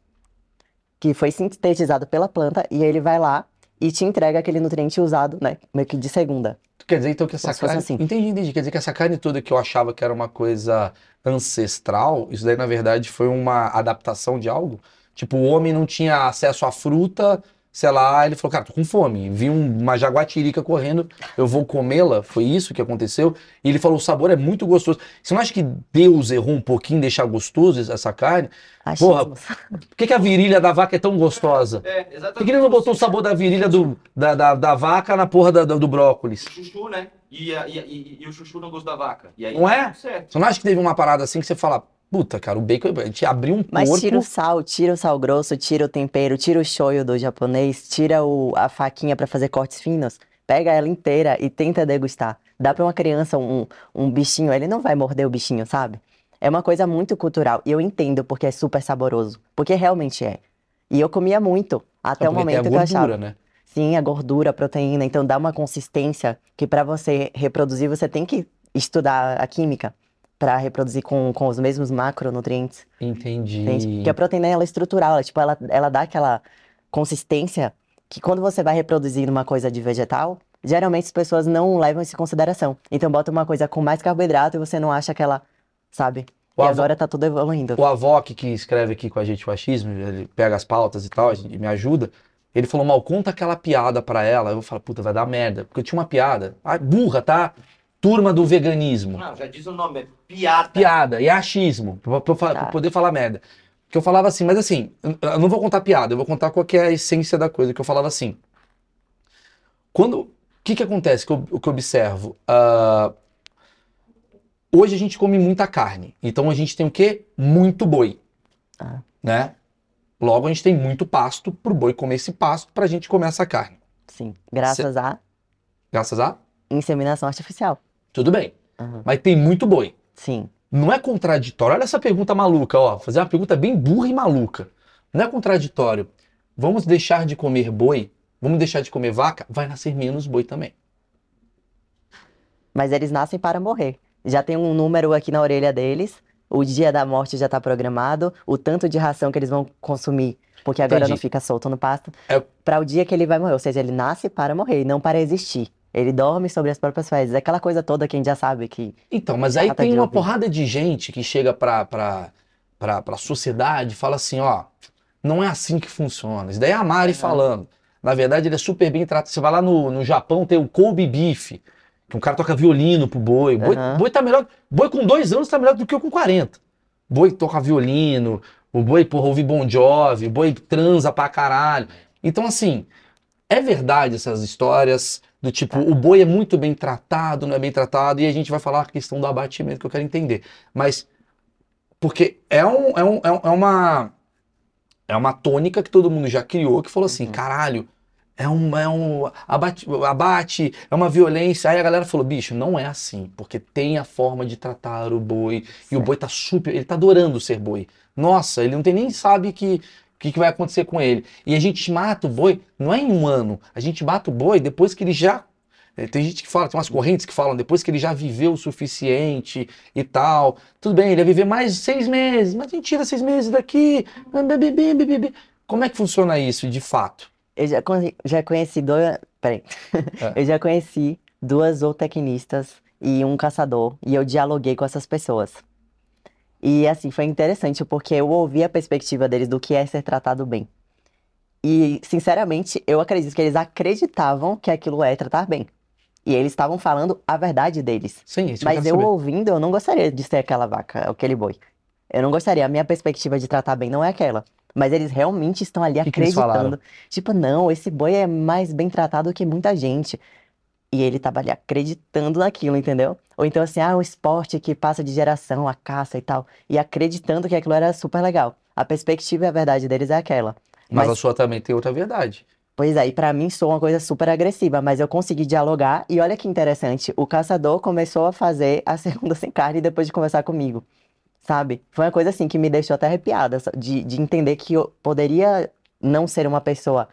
que foi sintetizado pela planta, e ele vai lá e te entrega aquele nutriente usado, né? Meio que de segunda. Quer dizer, então, que essa carne... assim. Entendi, entendi. Quer dizer que essa carne toda que eu achava que era uma coisa ancestral, isso daí, na verdade, foi uma adaptação de algo? Tipo, o homem não tinha acesso à fruta, sei lá, ele falou, cara, tô com fome. Vi um- uma jaguatirica correndo, eu vou comê-la. Foi isso que aconteceu. E ele falou, o sabor é muito gostoso. Você não acha que Deus errou um pouquinho em deixar gostoso essa carne? Achismos. Por que, que a virilha da vaca é tão gostosa? É, Por exatamente. que, que ele não botou o sabor da virilha do, da, da, da vaca na porra da- do, do brócolis? O chuchu, né? E, a- e, a- e- e o chuchu não gosta da vaca. E aí, Não é? Certo. Você não acha que teve uma parada assim que você fala, puta, cara, o bacon, a gente abriu um Mas porco. tira o sal, tira o sal grosso, tira o tempero, tira o shoyu do japonês, tira o- a faquinha para fazer cortes finos, pega ela inteira e tenta degustar. Dá para uma criança um, um bichinho, ele não vai morder o bichinho, sabe? É uma coisa muito cultural. E eu entendo porque é super saboroso. Porque realmente é. E eu comia muito, até É o porque tem a momento que eu achava. gordura, né? Sim, a gordura, a proteína, então dá uma consistência que para você reproduzir você tem que estudar a química para reproduzir com, com os mesmos macronutrientes, Entendi. entende? Porque a proteína ela é estrutural, ela, tipo, ela, ela dá aquela consistência que quando você vai reproduzir uma coisa de vegetal, geralmente as pessoas não levam isso em consideração. Então bota uma coisa com mais carboidrato e você não acha aquela, sabe? O e avô- agora tá tudo evoluindo. O Avoc, que escreve aqui com a gente o achismo, ele pega as pautas e tal, gente- me ajuda. Ele falou, mal, conta aquela piada pra ela. Eu falar, puta, vai dar merda. Porque eu tinha uma piada. Ah, burra, tá? Turma do veganismo. Não, já diz o nome, é piada. Piada, e achismo, pra, pra fa- Tá. pra poder falar merda. Que eu falava assim, mas assim, eu- não vou contar piada, eu vou contar qual que é a essência da coisa. Que eu falava assim. Quando. O que que acontece que eu, que eu observo? Ah, hoje a gente come muita carne. Então a gente tem o quê? Muito boi. Ah. Né? Logo a gente tem muito pasto pro boi comer esse pasto pra gente comer essa carne. Sim, graças à Graças a. inseminação artificial. Tudo bem. Aham. Mas tem muito boi. Sim, Não é contraditório. Olha essa pergunta maluca, ó. Fazer uma pergunta bem burra e maluca. Não é contraditório. Vamos deixar de comer boi? Vamos deixar de comer vaca? Vai nascer menos boi também. mas eles nascem para morrer. Já tem um número aqui na orelha deles, o dia da morte já está programado, o tanto de ração que eles vão consumir, porque agora Entendi. não fica solto no pasto, É- para o dia que ele vai morrer. Ou seja, ele nasce para morrer, e não para existir. Ele dorme sobre as próprias fezes. Aquela coisa toda que a gente já sabe que. Então, mas aí tem uma ouvir. porrada de gente que chega pra, pra, pra, pra sociedade e fala assim, ó, não é assim que funciona. Isso daí é a Mari Aham. falando. Na verdade, ele é super bem tratado. Você vai lá no, no Japão, tem o Kobe Beef, que um cara toca violino pro boi. Boi, Aham. boi tá melhor. Boi com dois anos tá melhor do que eu com 40. boi toca violino, o boi, porra, ouve Bon Jovi, o boi transa pra caralho. Então, assim, é verdade essas histórias do tipo, o boi é muito bem tratado, não é bem tratado, e a gente vai falar a questão do abatimento que eu quero entender. Mas, porque é, um, é, um, é um- é uma é uma tônica que todo mundo já criou, que falou assim, Uhum. caralho, é um, é um abate, abate, é uma violência. Aí a galera falou, bicho, não é assim, porque tem a forma de tratar o boi, e o boi tá super, ele tá adorando ser boi. Nossa, ele não tem nem sabe que que, que vai acontecer com ele. E a gente mata o boi, não é em um ano, a gente mata o boi depois que ele já. eh, Tem gente que fala, tem umas correntes que falam depois que ele já viveu o suficiente e tal. Tudo bem, ele ia viver mais seis meses, mas a gente tira seis meses daqui. Como é que funciona isso de fato? Eu já, já conheci dois. Peraí. É. Eu já conheci duas zootecnistas e um caçador, e eu dialoguei com essas pessoas. E assim, foi interessante porque eu ouvi a perspectiva deles do que é ser tratado bem. E, sinceramente, eu acredito que eles acreditavam que aquilo é tratar bem. E eles estavam falando a verdade deles. Sim, isso que Mas eu saber. ouvindo, eu não gostaria de ser aquela vaca, aquele boi. Eu não gostaria, a minha perspectiva de tratar bem não é aquela. Mas eles realmente estão ali que que acreditando. Tipo, não, esse boi é mais bem tratado que muita gente. E ele tava ali acreditando naquilo, entendeu? Ou então assim, ah, o esporte que passa de geração, a caça e tal. E acreditando que aquilo era super legal. A perspectiva e a verdade deles é aquela. Mas Mas, a sua também tem outra verdade. pois é, e pra mim soa uma coisa super agressiva, mas eu consegui dialogar. E olha que interessante, o caçador começou a fazer a segunda sem carne depois de conversar comigo. Sabe? Foi uma coisa assim que me deixou até arrepiada, de, de entender que eu poderia não ser uma pessoa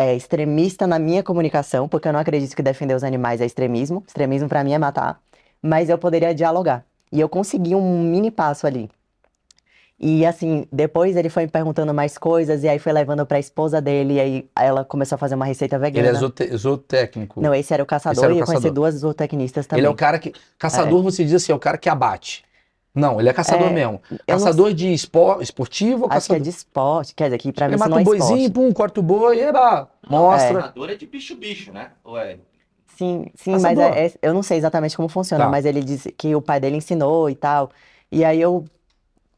é, extremista na minha comunicação, porque eu não acredito que defender os animais é extremismo. Extremismo pra mim é matar. Mas eu poderia dialogar. E eu consegui um mini passo ali. E assim, depois ele foi me perguntando mais coisas, e aí foi levando pra esposa dele, e aí ela começou a fazer uma receita Ele é vegana. zoote- zootécnico. Não, esse era o caçador, era o e eu conheci caçador. duas zootecnistas Ele é o também. cara que. Caçador, você diz assim, é o cara que abate. Não, ele é caçador É, mesmo. Eu não Caçador de espor, esportivo ou acho que é caçador? de esporte, quer dizer, que pra Ele mim mata não um é boizinho, esporte. pum, corta o boi, eba, mostra. Caçador é de bicho-bicho, né? Ou é? Sim, sim, mas Caçador. é, é- eu não sei exatamente como funciona, Tá. mas ele disse que o pai dele ensinou e tal. E aí eu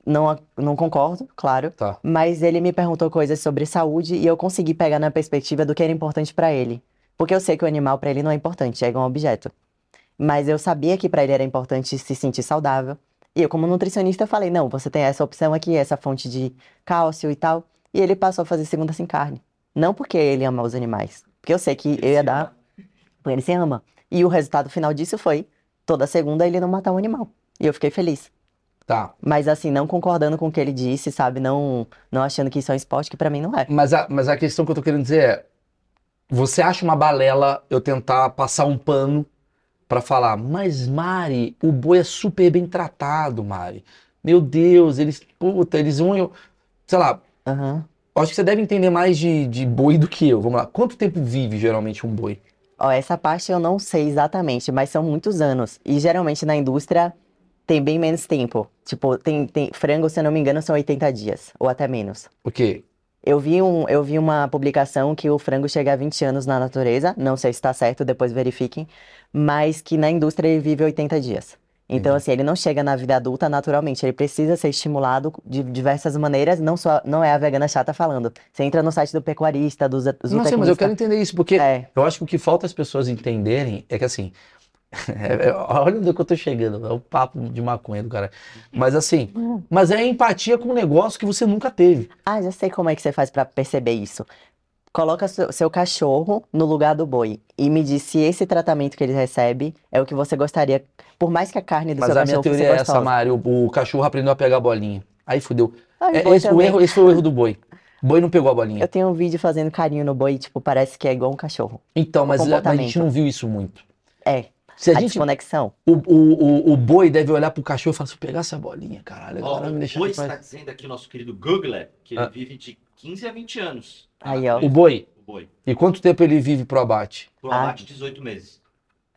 não, não concordo, claro, Tá. mas ele me perguntou coisas sobre saúde e eu consegui pegar na perspectiva do que era importante pra ele. Porque eu sei que o animal pra ele não é importante, é igual um objeto. Mas eu sabia que pra ele era importante se sentir saudável. E eu, como nutricionista, falei: não, você tem essa opção aqui, essa fonte de cálcio e tal. E ele passou a fazer segunda sem carne. Não porque ele ama os animais, porque eu sei que eu ia dar. Porque ele se ama. E o resultado final disso foi toda segunda ele não matar um animal. E eu fiquei feliz. Tá. Mas assim, não concordando com o que ele disse, sabe? Não, não achando que isso é um esporte, que pra mim não é. Mas a, mas a questão que eu tô querendo dizer é: você acha uma balela eu tentar passar um pano pra falar, mas Mari, o boi é super bem tratado, Mari. Meu Deus, eles, puta, eles vão, eu, sei lá, Aham. acho que você deve entender mais de, de boi do que eu. Vamos lá. Quanto tempo vive geralmente um boi? Ó, essa parte eu não sei exatamente, mas são muitos anos. E geralmente na indústria tem bem menos tempo. Tipo, tem, tem frango, se eu não me engano, são 80 dias, ou até menos. O quê? Eu vi, um, eu vi uma publicação que o frango chega a 20 anos na natureza, não sei se está certo, depois verifiquem, mas que na indústria ele vive 80 dias. Então, Entendi. assim, ele não chega na vida adulta naturalmente, ele precisa ser estimulado de diversas maneiras, não só, não é a vegana chata falando. Você entra no site do pecuarista, do zo- Não sei, mas eu zootecnista. quero entender isso, porque É, eu acho que o que falta as pessoas entenderem é que assim. é- é- olha onde que eu tô chegando, é o papo de maconha do cara. Mas assim, mas é empatia com um negócio que você nunca teve. Ah, já sei como é que você faz pra perceber isso. Coloca seu, cachorro no lugar do boi e me diz se esse tratamento que ele recebe é o que você gostaria, por mais que a carne do Mas seu a minha cachorro teoria é essa, gostosa. Mário. O, o cachorro aprendeu a pegar a bolinha. Aí fudeu. Ah, É, boi esse, o também. erro, esse foi o erro do boi. O boi não pegou a bolinha. Eu tenho um vídeo fazendo carinho no boi, tipo, parece que é igual um cachorro. Então, mas, mas a gente comportamento. não viu isso muito. É, Se a a gente, desconexão. o, o, o, o boi deve olhar pro cachorro e falar: se eu pegar essa bolinha, caralho, agora me o deixa Boi em paz." está dizendo aqui, o nosso querido Googler, que ele Ah. vive de 15 a 20 anos. Aí, ó. O boi. O boi. E quanto tempo ele vive pro abate? Pro Ah. abate, 18 meses.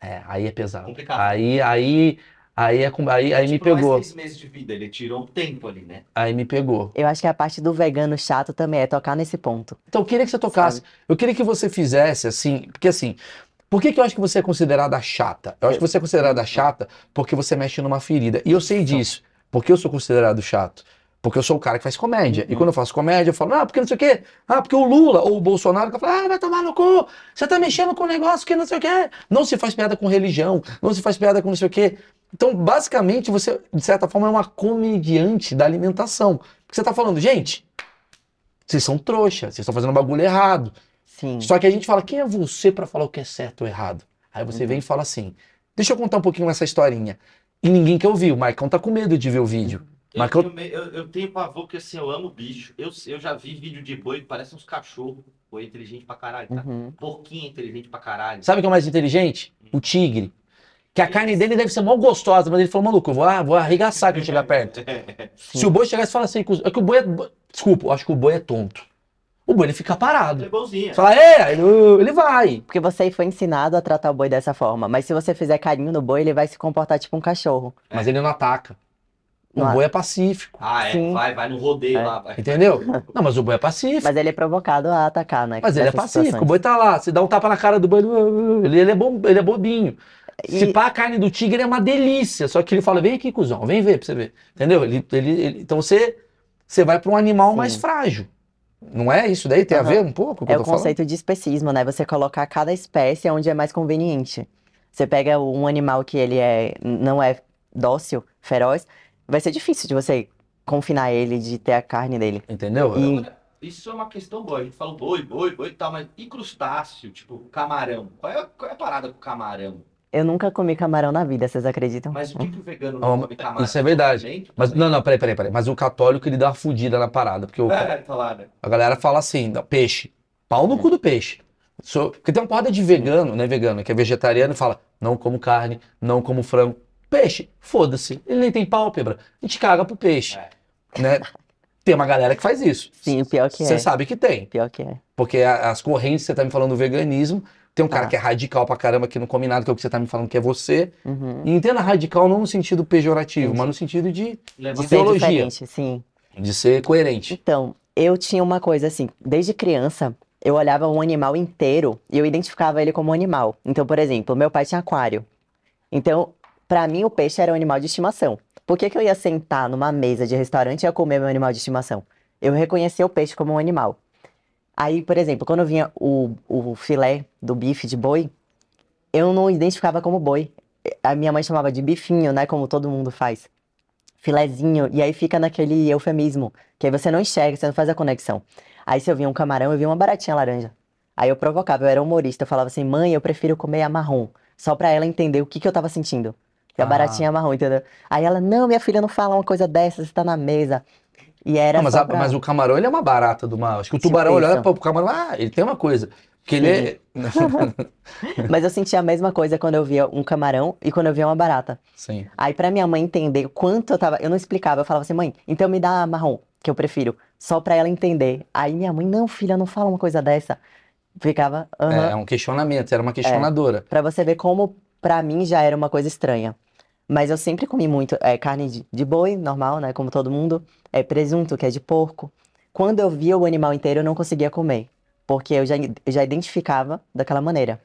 É, aí é pesado. Complicado. Aí, aí, aí, é, com- aí, aí me Tipo, mais pegou. seis meses de vida, ele tirou o tempo ali, né? Aí me pegou. Eu acho que a parte do vegano chato também é tocar nesse ponto. Então eu queria que você tocasse. Sabe? Eu queria que você fizesse assim, porque assim, por que, que eu acho que você é considerada chata? Eu acho que você é considerada chata porque você mexe numa ferida. E eu sei disso. Por que eu sou considerado chato? Porque eu sou o cara que faz comédia. E Uhum. quando eu faço comédia, eu falo, ah, porque não sei o quê. Ah, porque o Lula ou o Bolsonaro que fala, ah, vai tomar no cu. Você tá mexendo com um negócio que não sei o quê. Não se faz piada com religião. Não se faz piada com não sei o quê. Então, basicamente, você, de certa forma, é uma comediante da alimentação. Porque você tá falando, gente, vocês são trouxa, vocês estão fazendo um bagulho errado. Sim. Só que a gente fala, quem é você pra falar o que é certo ou errado? Aí você Uhum. vem e fala assim, deixa eu contar um pouquinho essa historinha. E ninguém quer ouvir, o Marcão tá com medo de ver o vídeo. Eu, Mas que eu- tenho, eu, eu tenho pavor porque assim, eu amo bicho. Eu, eu já vi vídeo de boi que parece uns cachorros. Boi é inteligente pra caralho, tá? Uhum. Porquinho é inteligente pra caralho. Sabe o que é mais inteligente? O tigre. Que a carne dele deve ser mó gostosa, mas ele falou, maluco, eu vou, vou arregaçar quando chegar perto. Se o boi chegar e falar assim, é que o boi é... Desculpa, eu acho que o boi é tonto. O boi ele fica Ele é parado. bonzinho. Você fala, é, ele, ele vai. Porque você foi ensinado a tratar o boi dessa forma. Mas se você fizer carinho no boi, ele vai se comportar tipo um cachorro. Mas ele não ataca. O boi é pacífico. Ah, é, Sim. vai, vai no rodeio É. lá, vai. Entendeu? Não, mas o boi é pacífico. Mas ele é provocado a atacar, né? Mas ele é pacífico. O situações. boi tá lá, você dá um tapa na cara do boi, ele, ele, é, bo, ele é bobinho. Se E- pá, a carne do tigre é uma delícia. Só que ele fala, vem aqui, cuzão, vem ver pra você ver. Entendeu? Ele, ele, ele- então você, você vai pra um animal Sim. mais frágil. Não é isso daí? Tem a Aham. ver um pouco com o que É eu o tô falando? conceito de especismo, né? Você colocar cada espécie onde é mais conveniente. Você pega um animal que ele é, não é dócil, feroz, vai ser difícil de você confinar ele, de ter a carne dele. Entendeu? E- Isso é uma questão boa. A gente fala boi, boi, boi e tal, mas e crustáceo? Tipo, camarão? Qual é, qual é a parada com camarão? Eu nunca comi camarão na vida, vocês acreditam? Mas o que, que o vegano não come camarão? isso é verdade. Mas não, não, peraí, peraí, peraí. Mas o católico ele dá uma fudida na parada. Porque o, É, tá lá, né? a galera fala assim: peixe. Pau no cu do peixe. Porque tem uma porrada de vegano, né? Vegano, que é vegetariano e fala: não como carne, não como frango. Peixe, foda-se. Ele nem tem pálpebra. A gente caga pro peixe. É. Né? Tem uma galera que faz isso. Sim, o pior que Você é. sabe que tem. Pior que é. Porque as correntes, você tá me falando do veganismo. Tem um cara Tá. que é radical pra caramba, que não come nada, que é o que você tá me falando que é você. Uhum. E entenda radical não no sentido pejorativo, Entendi. mas no sentido de, Leva De ser ideologia. sim. de ser coerente. Então, eu tinha uma coisa assim, desde criança, eu olhava um animal inteiro e eu identificava ele como um animal. Então, por exemplo, meu pai tinha aquário. Então, pra mim, o peixe era um animal de estimação. Por que que eu ia sentar numa mesa de restaurante e ia comer meu animal de estimação? Eu reconhecia o peixe como um animal. Aí, por exemplo, quando vinha o, o filé do bife de boi, eu não identificava como boi. A minha mãe chamava de bifinho, né? Como todo mundo faz. Filezinho. E aí fica naquele eufemismo. Que aí você não enxerga, você não faz a conexão. Aí se eu via um camarão, eu via uma baratinha laranja. Aí eu provocava, eu era humorista, eu falava assim, mãe, eu prefiro comer a marrom. Só pra ela entender o que que eu tava sentindo. Que a Ah. baratinha é marrom, entendeu? Aí ela, não, minha filha, não fala uma coisa dessa, você tá na mesa. E era Não, mas, a- pra- mas o camarão, ele é uma barata do mal. Acho que o Tipo tubarão olha para o camarão, ah, ele tem uma coisa. Que ele é. Mas eu sentia a mesma coisa quando eu via um camarão e quando eu via uma barata. Sim. Aí pra minha mãe entender o quanto eu tava, eu não explicava, eu falava assim, mãe, então me dá marrom, que eu prefiro, só pra ela entender. Aí minha mãe, não, filha, não fala uma coisa dessa. Ficava, É, aham. é um questionamento, era uma questionadora. Pra você ver como pra mim já era uma coisa estranha. Mas eu sempre comi muito é, carne de, de boi, normal, né, como todo mundo, é presunto, que é de porco. Quando eu via o animal inteiro, eu não conseguia comer, porque eu já, eu já identificava daquela maneira.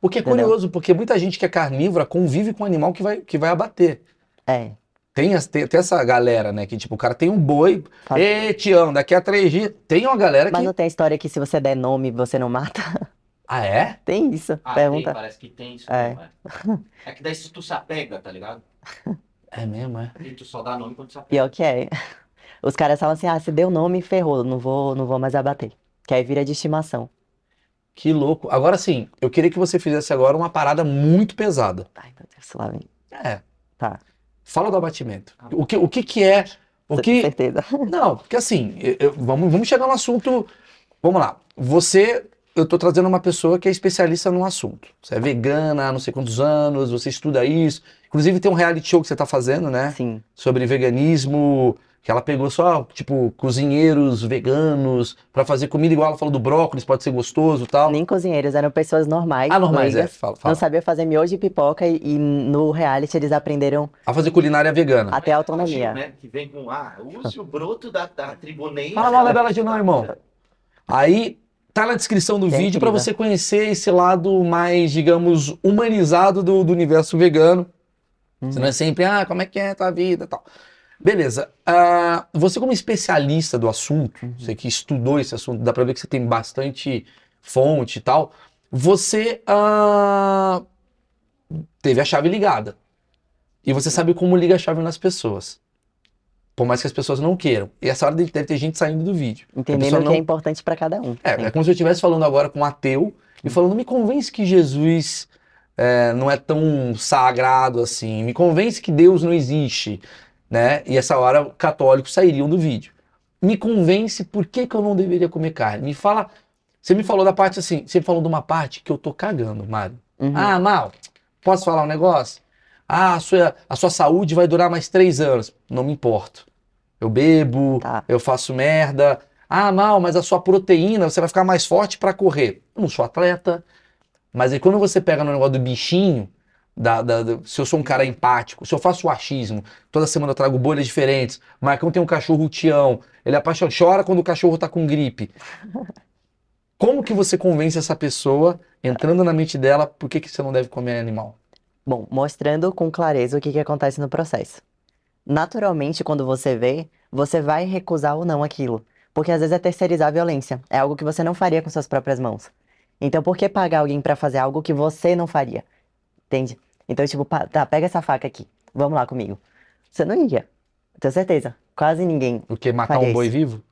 O que é Entendeu? curioso, porque muita gente que é carnívora convive com um animal que vai, que vai abater. É, Tem, as- tem, tem essa galera, né? Que tipo, o cara tem um boi, Fala- ê, Tião, daqui a três dias. Tem uma galera mas que. não tem a história que se você der nome, você não mata? Ah, é? Tem isso, Ah, pergunta. tem, parece que tem isso. É. mesmo, É. é que daí se tu se apega, tá ligado? É mesmo, é. E tu só dá nome quando se apega. Pior que é. Os caras falam assim, ah, se deu nome, ferrou, não vou, não vou mais abater. Que aí vira de estimação. Que louco. Agora sim, eu queria que você fizesse agora uma parada muito pesada. Ai, meu Deus, lá vem. É. Tá, Fala do abatimento. O que, o que que é. O que. certeza? Não, porque assim, eu- eu- vamos, vamos chegar no assunto. Vamos lá. Você, eu tô trazendo uma pessoa que é especialista num assunto. Você é vegana há não sei quantos anos, você estuda isso. Inclusive tem um reality show que você tá fazendo, né? Sim, Sobre veganismo, que ela pegou só, tipo, cozinheiros veganos pra fazer comida igual ela falou do brócolis, pode ser gostoso e tal. nem cozinheiros, eram pessoas normais, Ah, normais, é. leigas, Fala, não fala. sabiam fazer miojo e pipoca e, e no reality eles aprenderam A fazer culinária vegana. a ter Gil, autonomia. né? Que vem com, ah, use o broto da, da tribunense. Fala mal da Bela Gil, não, irmão. Aí tá na descrição do É vídeo pra incrível. você conhecer esse lado mais, digamos, humanizado do, do universo vegano. Você Uhum. não é sempre, ah, como é que é a tua vida e tal. Beleza. Ah, você, como especialista do assunto, Uhum. você que estudou esse assunto, dá pra ver que você tem bastante fonte e tal. Você ah, teve a chave ligada. E você sabe como liga a chave nas pessoas. Por mais que as pessoas não queiram. E essa hora deve ter gente saindo do vídeo. Entendendo o que não- é importante pra cada um. É, Sim. é como se eu estivesse falando agora com um ateu e falando, me convence que Jesus é, não é tão sagrado assim, me convence que Deus não existe, né? E essa hora católicos sairiam do vídeo. Me convence por que, que eu não deveria comer carne. Me fala, você me falou da parte assim, você falou de uma parte que eu tô cagando, Mário. Uhum. Ah, Mal, posso falar um negócio? Ah, a sua, a sua saúde vai durar mais três anos. Não me importo. Eu bebo, Tá. eu faço merda. Ah, Mal, mas a sua proteína, você vai ficar mais forte pra correr. Eu não sou atleta. Mas aí quando você pega no negócio do bichinho, da, da- do- se eu sou um cara empático, se eu faço o achismo, toda semana eu trago bolhas diferentes, Marcão tem um cachorro tião, ele é chora quando o cachorro tá com gripe. Como que você convence essa pessoa, entrando na mente dela, por que, que você não deve comer animal? Bom, mostrando com clareza o que que acontece no processo. Naturalmente, quando você vê, você vai recusar ou não aquilo. Porque às vezes é terceirizar a violência. É algo que você não faria com suas próprias mãos. Então, por que pagar alguém pra fazer algo que você não faria? Entende? Então, tipo, tá, pega essa faca aqui. Vamos lá comigo. Você não ia. Tenho certeza. Quase ninguém. O que? Matar um boi isso. vivo?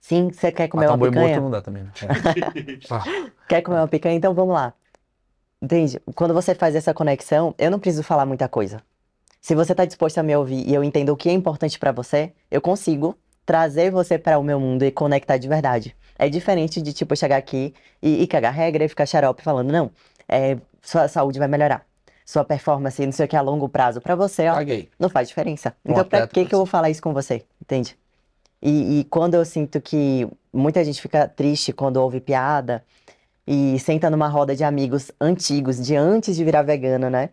Sim, você quer comer Matar um uma boi morto não dá também, né? Ah, Quer comer uma picanha? Então vamos lá. Entende? Quando você faz essa conexão, eu não preciso falar muita coisa. Se você está disposto a me ouvir e eu entendo o que é importante para você, eu consigo trazer você para o meu mundo e conectar de verdade. É diferente de, tipo, chegar aqui e, e cagar regra e ficar xarope falando, não, é, sua saúde vai melhorar. Sua performance, não sei o que, a longo prazo. Para você, ó, caguei. não faz diferença. Um Então, atleta que que eu vou falar isso com você? Entende? E, e quando eu sinto que muita gente fica triste quando ouve piada e senta numa roda de amigos antigos, de antes de virar vegano, né?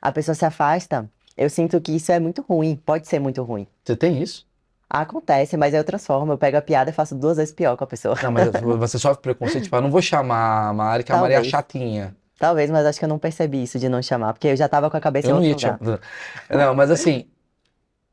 A pessoa se afasta. Eu sinto que isso é muito ruim, pode ser muito ruim. Você tem isso? Acontece, mas eu transformo, eu pego a piada e faço duas vezes pior com a pessoa. Não, mas você sofre preconceito, tipo, eu não vou chamar a Mari, que a Mari é chatinha. Talvez, mas acho que eu não percebi isso de não chamar, porque eu já tava com a cabeça em Eu não outro ia te lugar. Não, mas assim,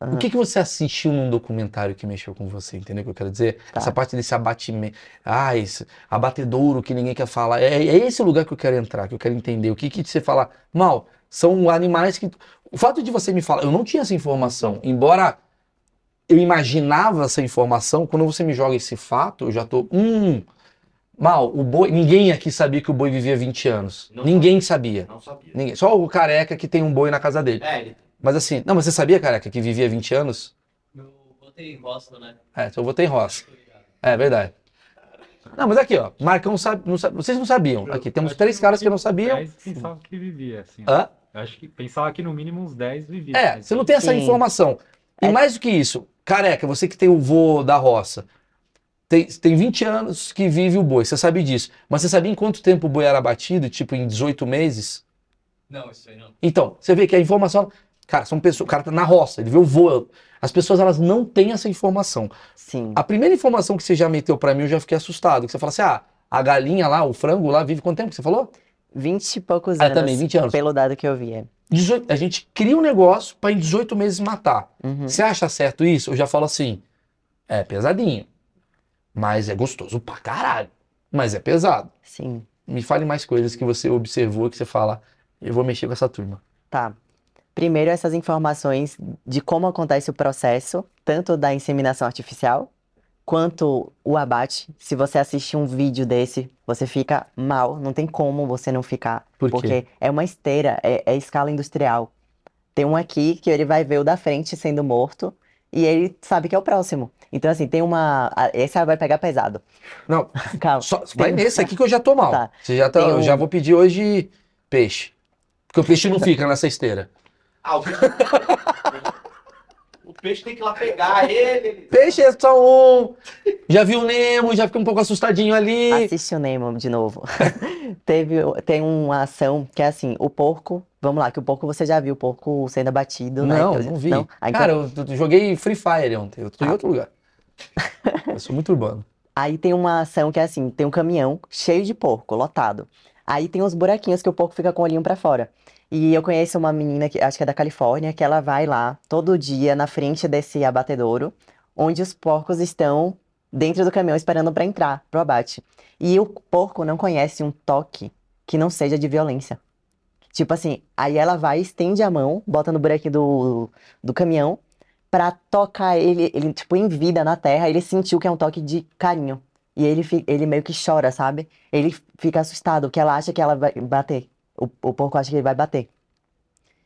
o Aham. que que você assistiu num documentário que mexeu com você? Entendeu o que eu quero dizer? Tá. Essa parte desse abatimento. Ah, esse abatedouro que ninguém quer falar. É, é esse lugar que eu quero entrar, que eu quero entender. O que que você fala? Mal, são animais que. O fato de você me falar, eu não tinha essa informação, embora eu imaginava essa informação, quando você me joga esse fato, eu já tô. Hum. Mal, o boi. Ninguém aqui sabia que o boi vivia 20 anos. Não Ninguém sabia. Não sabia. Ninguém. Só o careca que tem um boi na casa dele. É, ele Mas assim, não, mas você sabia, careca, que vivia 20 anos? Eu botei rosto, né? É, eu votei em roça. É verdade. Não, mas aqui, ó, Marcão sabe, não sabe- vocês não sabiam. Aqui, temos Acho três que caras que não sabiam. mínimo 10 pensava que vivia, assim. Hã? Eu Acho que pensava que no mínimo uns 10 vivia. É, mas você não tem essa Sim. informação. E É. mais do que isso, careca, você que tem o vô da roça, tem, tem 20 anos que vive o boi, você sabe disso. Mas você sabia em quanto tempo o boi era abatido? Tipo, em 18 meses? Não, isso aí não. Então, você vê que a informação. Cara, são pessoas. O cara tá na roça, ele vê o vô. As pessoas, elas não têm essa informação. Sim. A primeira informação que você já meteu pra mim, eu já fiquei assustado. Que você fala assim: ah, a galinha lá, o frango lá, vive quanto tempo que você falou? 20 e poucos Ah, anos. também, 20 anos. Pelo dado que eu vi. é. 18 a gente cria um negócio pra em 18 meses matar. Uhum. Você acha certo isso? Eu já falo assim: é pesadinho. Mas é gostoso pra caralho. Mas é pesado. Sim. Me fale mais coisas que você observou, que você fala, eu vou mexer com essa turma. Tá. Primeiro, essas informações de como acontece o processo, tanto da inseminação artificial quanto o abate. Se você assistir um vídeo desse, você fica mal. Não tem como você não ficar. Por quê? Porque é uma esteira, é, é escala industrial. Tem um aqui que ele vai ver o da frente sendo morto e ele sabe que é o próximo. Então, assim, tem uma. Esse vai pegar pesado. Não, Calma. só, vai Tem- nesse aqui que eu já tô mal. Tá. Você já tá, Tem eu um- já vou pedir hoje peixe. Porque o peixe não fica nessa esteira. Ah, o peixe. o peixe tem que ir lá pegar ele. ele- Peixe é só um. Já viu o Nemo, já fica um pouco assustadinho ali. Assiste o Nemo de novo. Teve, tem uma ação que é assim, o porco, vamos lá, que o porco você já viu, o porco sendo abatido, né? Não, Eu- não vi. Ah, então- Cara, eu, eu joguei Free Fire ontem. Eu tô em Ah. outro lugar. Eu sou muito urbano. Aí tem uma ação que é assim, tem um caminhão cheio de porco, lotado. Aí tem uns buraquinhos que o porco fica com o olhinho pra fora. E eu conheço uma menina que acho que é da Califórnia, que ela vai lá todo dia na frente desse abatedouro, onde os porcos estão dentro do caminhão esperando pra entrar pro abate. E o porco não conhece um toque que não seja de violência. Tipo assim, aí ela vai, estende a mão, bota no buraquinho do, do caminhão pra tocar ele, ele, tipo, em vida na terra, ele sentiu que é um toque de carinho. E ele, ele meio que chora, sabe? Ele fica assustado, porque ela acha que ela vai bater. O, o porco acha que ele vai bater.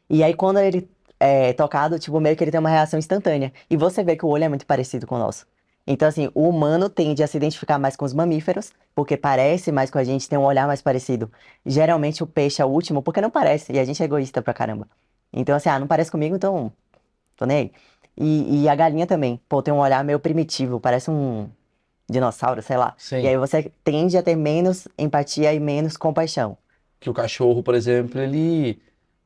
E aí, quando ele é tocado, tipo, meio que ele tem uma reação instantânea. E você vê que o olho é muito parecido com o nosso. Então, assim, o humano tende a se identificar mais com os mamíferos, porque parece mais com a gente, tem um olhar mais parecido. Geralmente o peixe é o último, porque não parece, e a gente é egoísta pra caramba. Então, assim, ah, não parece comigo, então tô nem aí. E, e a galinha também, pô, tem um olhar meio primitivo, parece um dinossauro, sei lá. Sim. E aí você tende a ter menos empatia e menos compaixão. que o cachorro, por exemplo, ele,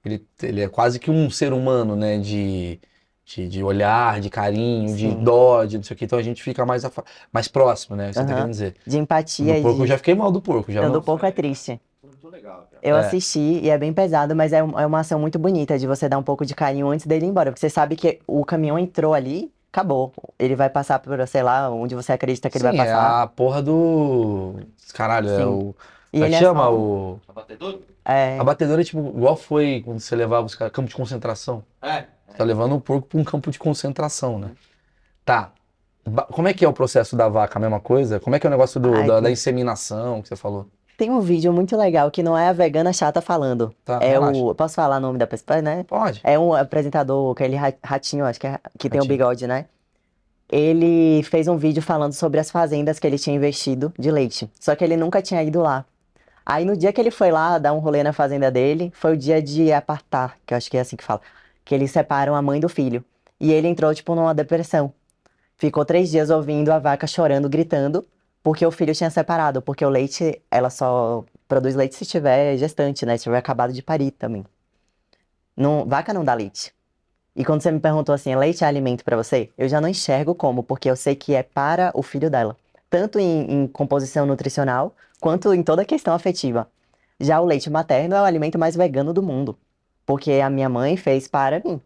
ele, ele é quase que um ser humano, né? De, de, de olhar, de carinho, de Sim. dó, de não sei o que. Então a gente fica mais, mais próximo, né? Você tá Aham. querendo dizer. De empatia Do e porco, eu de... já fiquei mal do porco. Já Então, do não- pouco é triste. Muito legal, cara. Eu É. assisti e é bem pesado, mas é, é uma ação muito bonita de você dar um pouco de carinho antes dele ir embora. Porque você sabe que o caminhão entrou ali, acabou. Ele vai passar por, sei lá, onde você acredita que ele Sim, vai é passar. a porra do. Caralho, é Sim. o. E é ele que é chama? só- O. Abatedor? É, A batedora é tipo, igual foi quando você levava os caras campo de concentração. É. Você tá levando um porco pra um campo de concentração, né? Tá. Como é que é o processo da vaca? A mesma coisa? Como é que é o negócio do- Ai, da, que- da inseminação que você falou? Tem um vídeo muito legal que não é a vegana chata falando. Tá, É relaxa. o. Posso falar o nome da pessoa, né? Pode. É um apresentador, aquele ra- ratinho, acho que, é, que tem o Ratinho. bigode, né? Ele fez um vídeo falando sobre as fazendas que ele tinha investido de leite. Só que ele nunca tinha ido lá. Aí no dia que ele foi lá dar um rolê na fazenda dele, foi o dia de apartar, que eu acho que é assim que fala. Que eles separam a mãe do filho. E ele entrou, tipo, numa depressão. Ficou três dias ouvindo a vaca chorando, gritando, porque o filho tinha separado. Porque o leite, ela só produz leite se tiver gestante, né? Se tiver acabado de parir também. Não, vaca não dá leite. E quando você me perguntou assim, leite é alimento pra você? Eu já não enxergo como, porque eu sei que é para o filho dela. Tanto em, em composição nutricional, quanto em toda a questão afetiva. Já o leite materno é o alimento mais vegano do mundo. Porque a minha mãe fez para mim.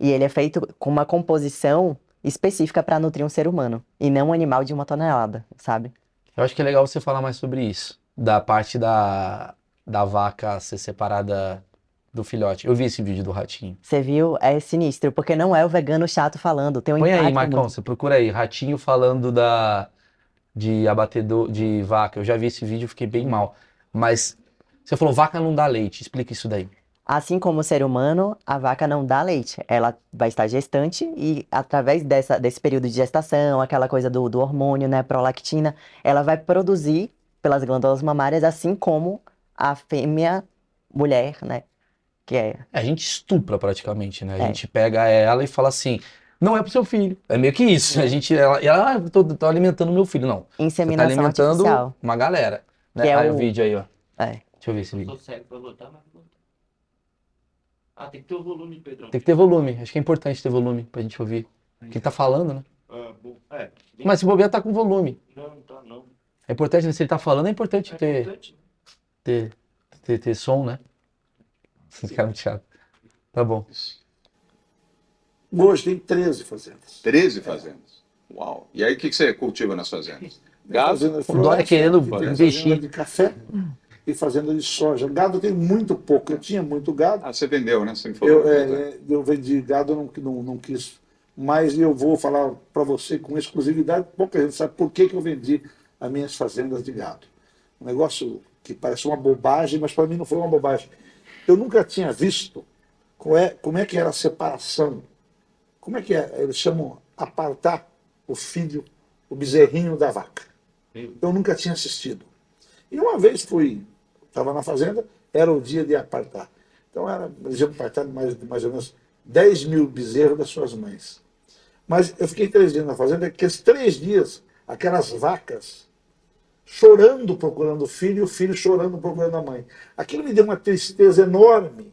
E ele é feito com uma composição específica para nutrir um ser humano. E não um animal de uma tonelada, sabe? Eu acho que é legal você falar mais sobre isso. Da parte da, da vaca ser separada do filhote. Eu vi esse vídeo do ratinho. Você viu? É sinistro, porque não é o vegano chato falando. Tem um Põe aí, Marcão, muito- você procura aí. Ratinho falando da de abatedor de vaca. Eu já vi esse vídeo, fiquei bem mal. Mas você falou vaca não dá leite. Explica isso daí. Assim como o ser humano, a vaca não dá leite. Ela vai estar gestante e, através dessa, desse período de gestação, aquela coisa do, do hormônio, né, prolactina, ela vai produzir pelas glândulas mamárias, assim como a fêmea mulher, né? Que é. É, a gente estupra praticamente, né? A É. gente pega ela e fala assim, não é pro seu filho. É meio que isso. A gente, ela, e ela, ah, eu tô, tô alimentando meu filho. Não, você tá Inseminação alimentando artificial. uma galera. Né? Que é aí o o- vídeo aí, ó. É. Deixa eu ver esse Eu vídeo. sou cego pra botar, mas. Ah, tem que ter o volume, Pedrão. Tem que ter volume. Acho que é importante ter volume pra gente ouvir. Quem tá falando, né? Ah, bom. É. Mas se bobear, tá com volume. Não, não tá não. É importante, né? Se ele tá falando, é importante É ter, importante. ter, ter, ter som, né? Esse cara é muito chato. Tá bom. Hoje tem 13 fazendas. 13 fazendas. Uau. E aí o que, que você cultiva nas fazendas? Gado? Fazenda de O Dória floresta, querendo investir. Fazenda de café e fazenda de soja. Gado tem muito pouco. Eu tinha muito gado. Ah, você vendeu, né? Você me falou. Eu, é, é, eu vendi gado, eu não, não, não quis. Mas eu vou falar para você com exclusividade. Pouca gente sabe por que, que eu vendi as minhas fazendas de gado. Um negócio que parece uma bobagem, mas para mim não foi uma bobagem. Eu nunca tinha visto qual é, como é que era a separação. Como é que é? Eles chamam apartar o filho, o bezerrinho da vaca. Eu nunca tinha assistido. E uma vez fui, estava na fazenda, era o dia de apartar. Então era, eles iam apartar mais, mais ou menos 10 mil bezerros das suas mães. Mas eu fiquei três dias na fazenda, aqueles três dias, aquelas vacas chorando procurando o filho e o filho chorando procurando a mãe. Aquilo me deu uma tristeza enorme.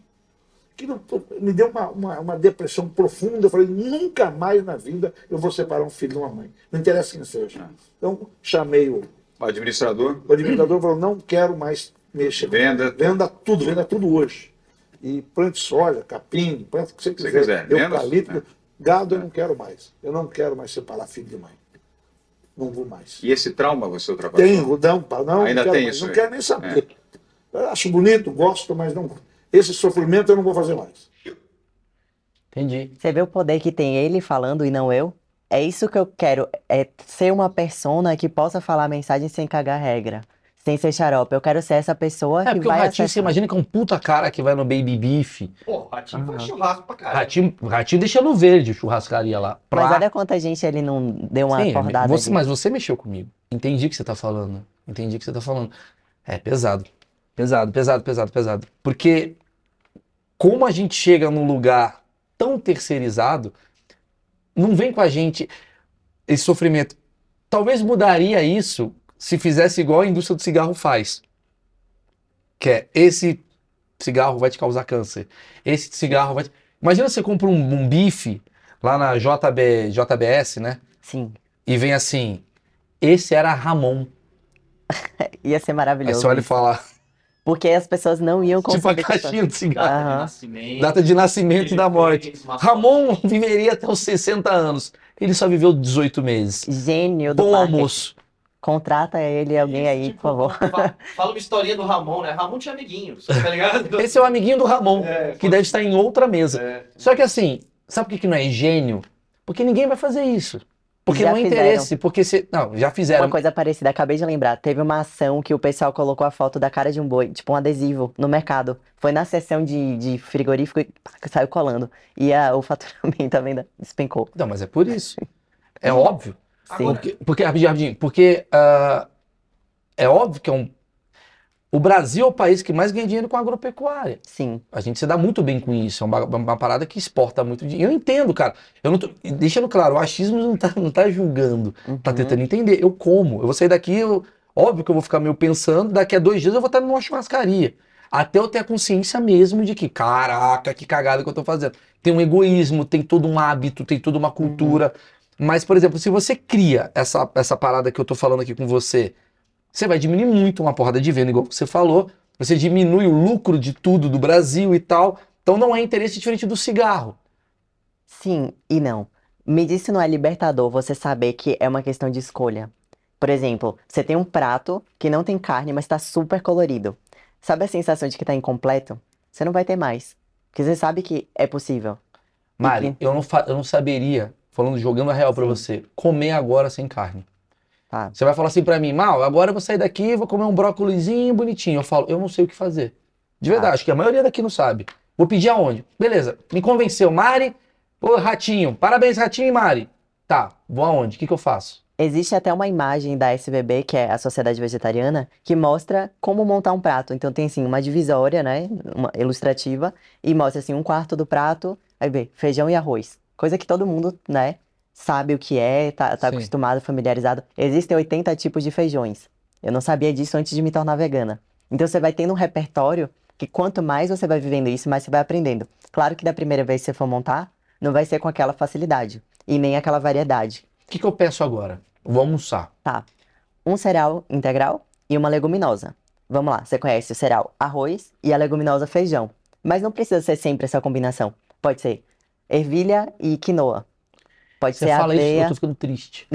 Aquilo me deu uma, uma, uma depressão profunda. Eu falei, nunca mais na vida eu vou separar um filho de uma mãe. Não interessa quem seja. Então chamei o, O administrador? o administrador falou, não quero mais Venda. Venda tudo, venda tudo hoje. E plante soja, capim, plante o que você quiser. quiser, menos, Eucalipto. né? Gado eu não quero mais. Eu não quero mais separar filho de mãe. Não vou mais. E esse trauma você ultrapassou? Tenho, não, não, Ainda não quero tem mais, isso não aí. quero nem saber. Eu acho bonito, gosto, mas não. Esse sofrimento eu não vou fazer mais. Entendi. Você vê o poder que tem ele falando e não eu? É isso que eu quero, é ser uma persona que possa falar a mensagem sem cagar regra, sem ser xarope. Eu quero ser essa pessoa É que porque o vai Ratinho, você imagina que é um puta cara que vai no Baby Beef. Pô, o Ratinho faz Aham. churrasco pra caralho. Ratinho, Ratinho deixa no verde churrascaria lá. Mas Pra- olha quanta gente ele não deu uma Sim, acordada você, ali. mas você mexeu comigo. Entendi o que você tá falando. Entendi o que você tá falando. É pesado. Pesado, pesado, pesado, pesado. Porque como a gente chega num lugar tão terceirizado, não vem com a gente esse sofrimento. Talvez mudaria isso se fizesse igual a indústria do cigarro faz. Que é esse cigarro vai te causar câncer. Esse cigarro vai te... Imagina você compra um, um bife lá na JB, JBS, né? Sim, E vem assim, esse era Ramon. ia ser Aí maravilhoso. você olha e fala, Porque as pessoas não iam tipo a conseguir. caixinha de cigarro. Data de Aham. nascimento. Data de nascimento e da morte. Ramon viveria até os 60 anos. Ele só viveu 18 meses. Gênio do Bom marketing. almoço. Contrata ele, alguém aí, Tipo, por favor. Fala, fala uma historinha do Ramon, né? Ramon tinha amiguinhos, tá ligado? Esse é o amiguinho do Ramon, É, que deve estar em outra mesa. É. Só que assim, sabe por que que não é gênio? Porque ninguém vai fazer isso. Porque Já não é fizeram. interesse. Porque se. Não, já fizeram. Uma coisa parecida, acabei de lembrar. Teve uma ação que o pessoal colocou a foto da cara de um boi, tipo um adesivo, no mercado. Foi na seção de, de frigorífico e pá, saiu colando. E a- o faturamento também despencou. Não, mas é por isso. É óbvio. Porque, porque rapidinho, rapidinho. Porque ah, é óbvio que é um. O Brasil é o país que mais ganha dinheiro com a agropecuária. Sim. A gente se dá muito bem com isso. É uma, uma parada que exporta muito dinheiro. Eu entendo, cara. Eu não tô, deixando claro, o achismo não tá, não tá julgando. Tá Uhum. tentando entender. Eu como. Eu vou sair daqui, eu- óbvio que eu vou ficar meio pensando. Daqui a dois dias eu vou estar numa churrascaria. Até eu ter a consciência mesmo de que, caraca, que cagada que eu tô fazendo. Tem um egoísmo, tem todo um hábito, tem toda uma cultura. Mas, por exemplo, se você cria essa, essa parada que eu tô falando aqui com você, você vai diminuir muito uma porrada de venda, igual você falou. Você diminui o lucro de tudo do Brasil e tal. Então não é interesse diferente do cigarro. Sim e não. Me diz se não é libertador você saber que é uma questão de escolha. Por exemplo, você tem um prato que não tem carne, mas está super colorido. Sabe a sensação de que está incompleto? Você não vai ter mais. Porque você sabe que é possível. Mari, Uhum. eu não, eu não saberia, falando, jogando a real pra Sim. você, comer agora sem carne. Tá. Você vai falar assim pra mim, Mal, agora eu vou sair daqui e vou comer um brócolizinho bonitinho. Eu falo, eu não sei o que fazer. De verdade, Tá. acho que a maioria daqui não sabe. Vou pedir aonde? Beleza, me convenceu. Mari, pô, Ratinho, parabéns, Ratinho e Mari. Tá, vou aonde? O que que eu faço? Existe até uma imagem da SBB, que é a Sociedade Vegetariana, que mostra como montar um prato. Então tem assim uma divisória, né, uma ilustrativa, e mostra assim um quarto do prato, aí vê feijão e arroz. Coisa que todo mundo, né, sabe o que é, tá, tá acostumado, familiarizado. Existem 80 tipos de feijões. Eu não sabia disso antes de me tornar vegana. Então você vai tendo um repertório que quanto mais você vai vivendo isso, mais você vai aprendendo. Claro que da primeira vez que você for montar, não vai ser com aquela facilidade e nem aquela variedade. O que que eu peço agora? Vou almoçar. Tá. Um cereal integral e uma leguminosa. Vamos lá, você conhece o cereal arroz e a leguminosa feijão. Mas não precisa ser sempre essa combinação. Pode ser ervilha e quinoa. Pode Você ser fala isso, eu aveia. tô ficando triste.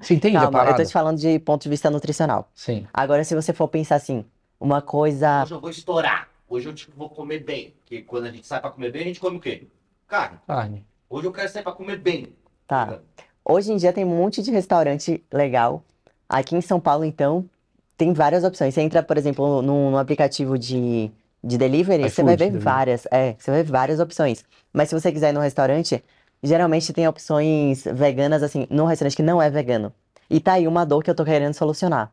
Você entende a Calma, eu parada? tô te falando de ponto de vista nutricional. Sim. Agora, se você for pensar assim, uma coisa. Hoje eu vou estourar. Hoje eu tipo, vou comer bem. Porque quando a gente sai pra comer bem, a gente come o quê? Carne. Carne. Hoje eu quero sair pra comer bem. Tá. Hoje em dia tem um monte de restaurante legal. Aqui em São Paulo, então, tem várias opções. Você entra, por exemplo, no, no aplicativo de, de delivery, você vai ver várias. É, você vai ver várias opções. Mas se você quiser ir no restaurante, geralmente tem opções veganas, assim, num restaurante que não é vegano. E tá aí uma dor que eu tô querendo solucionar.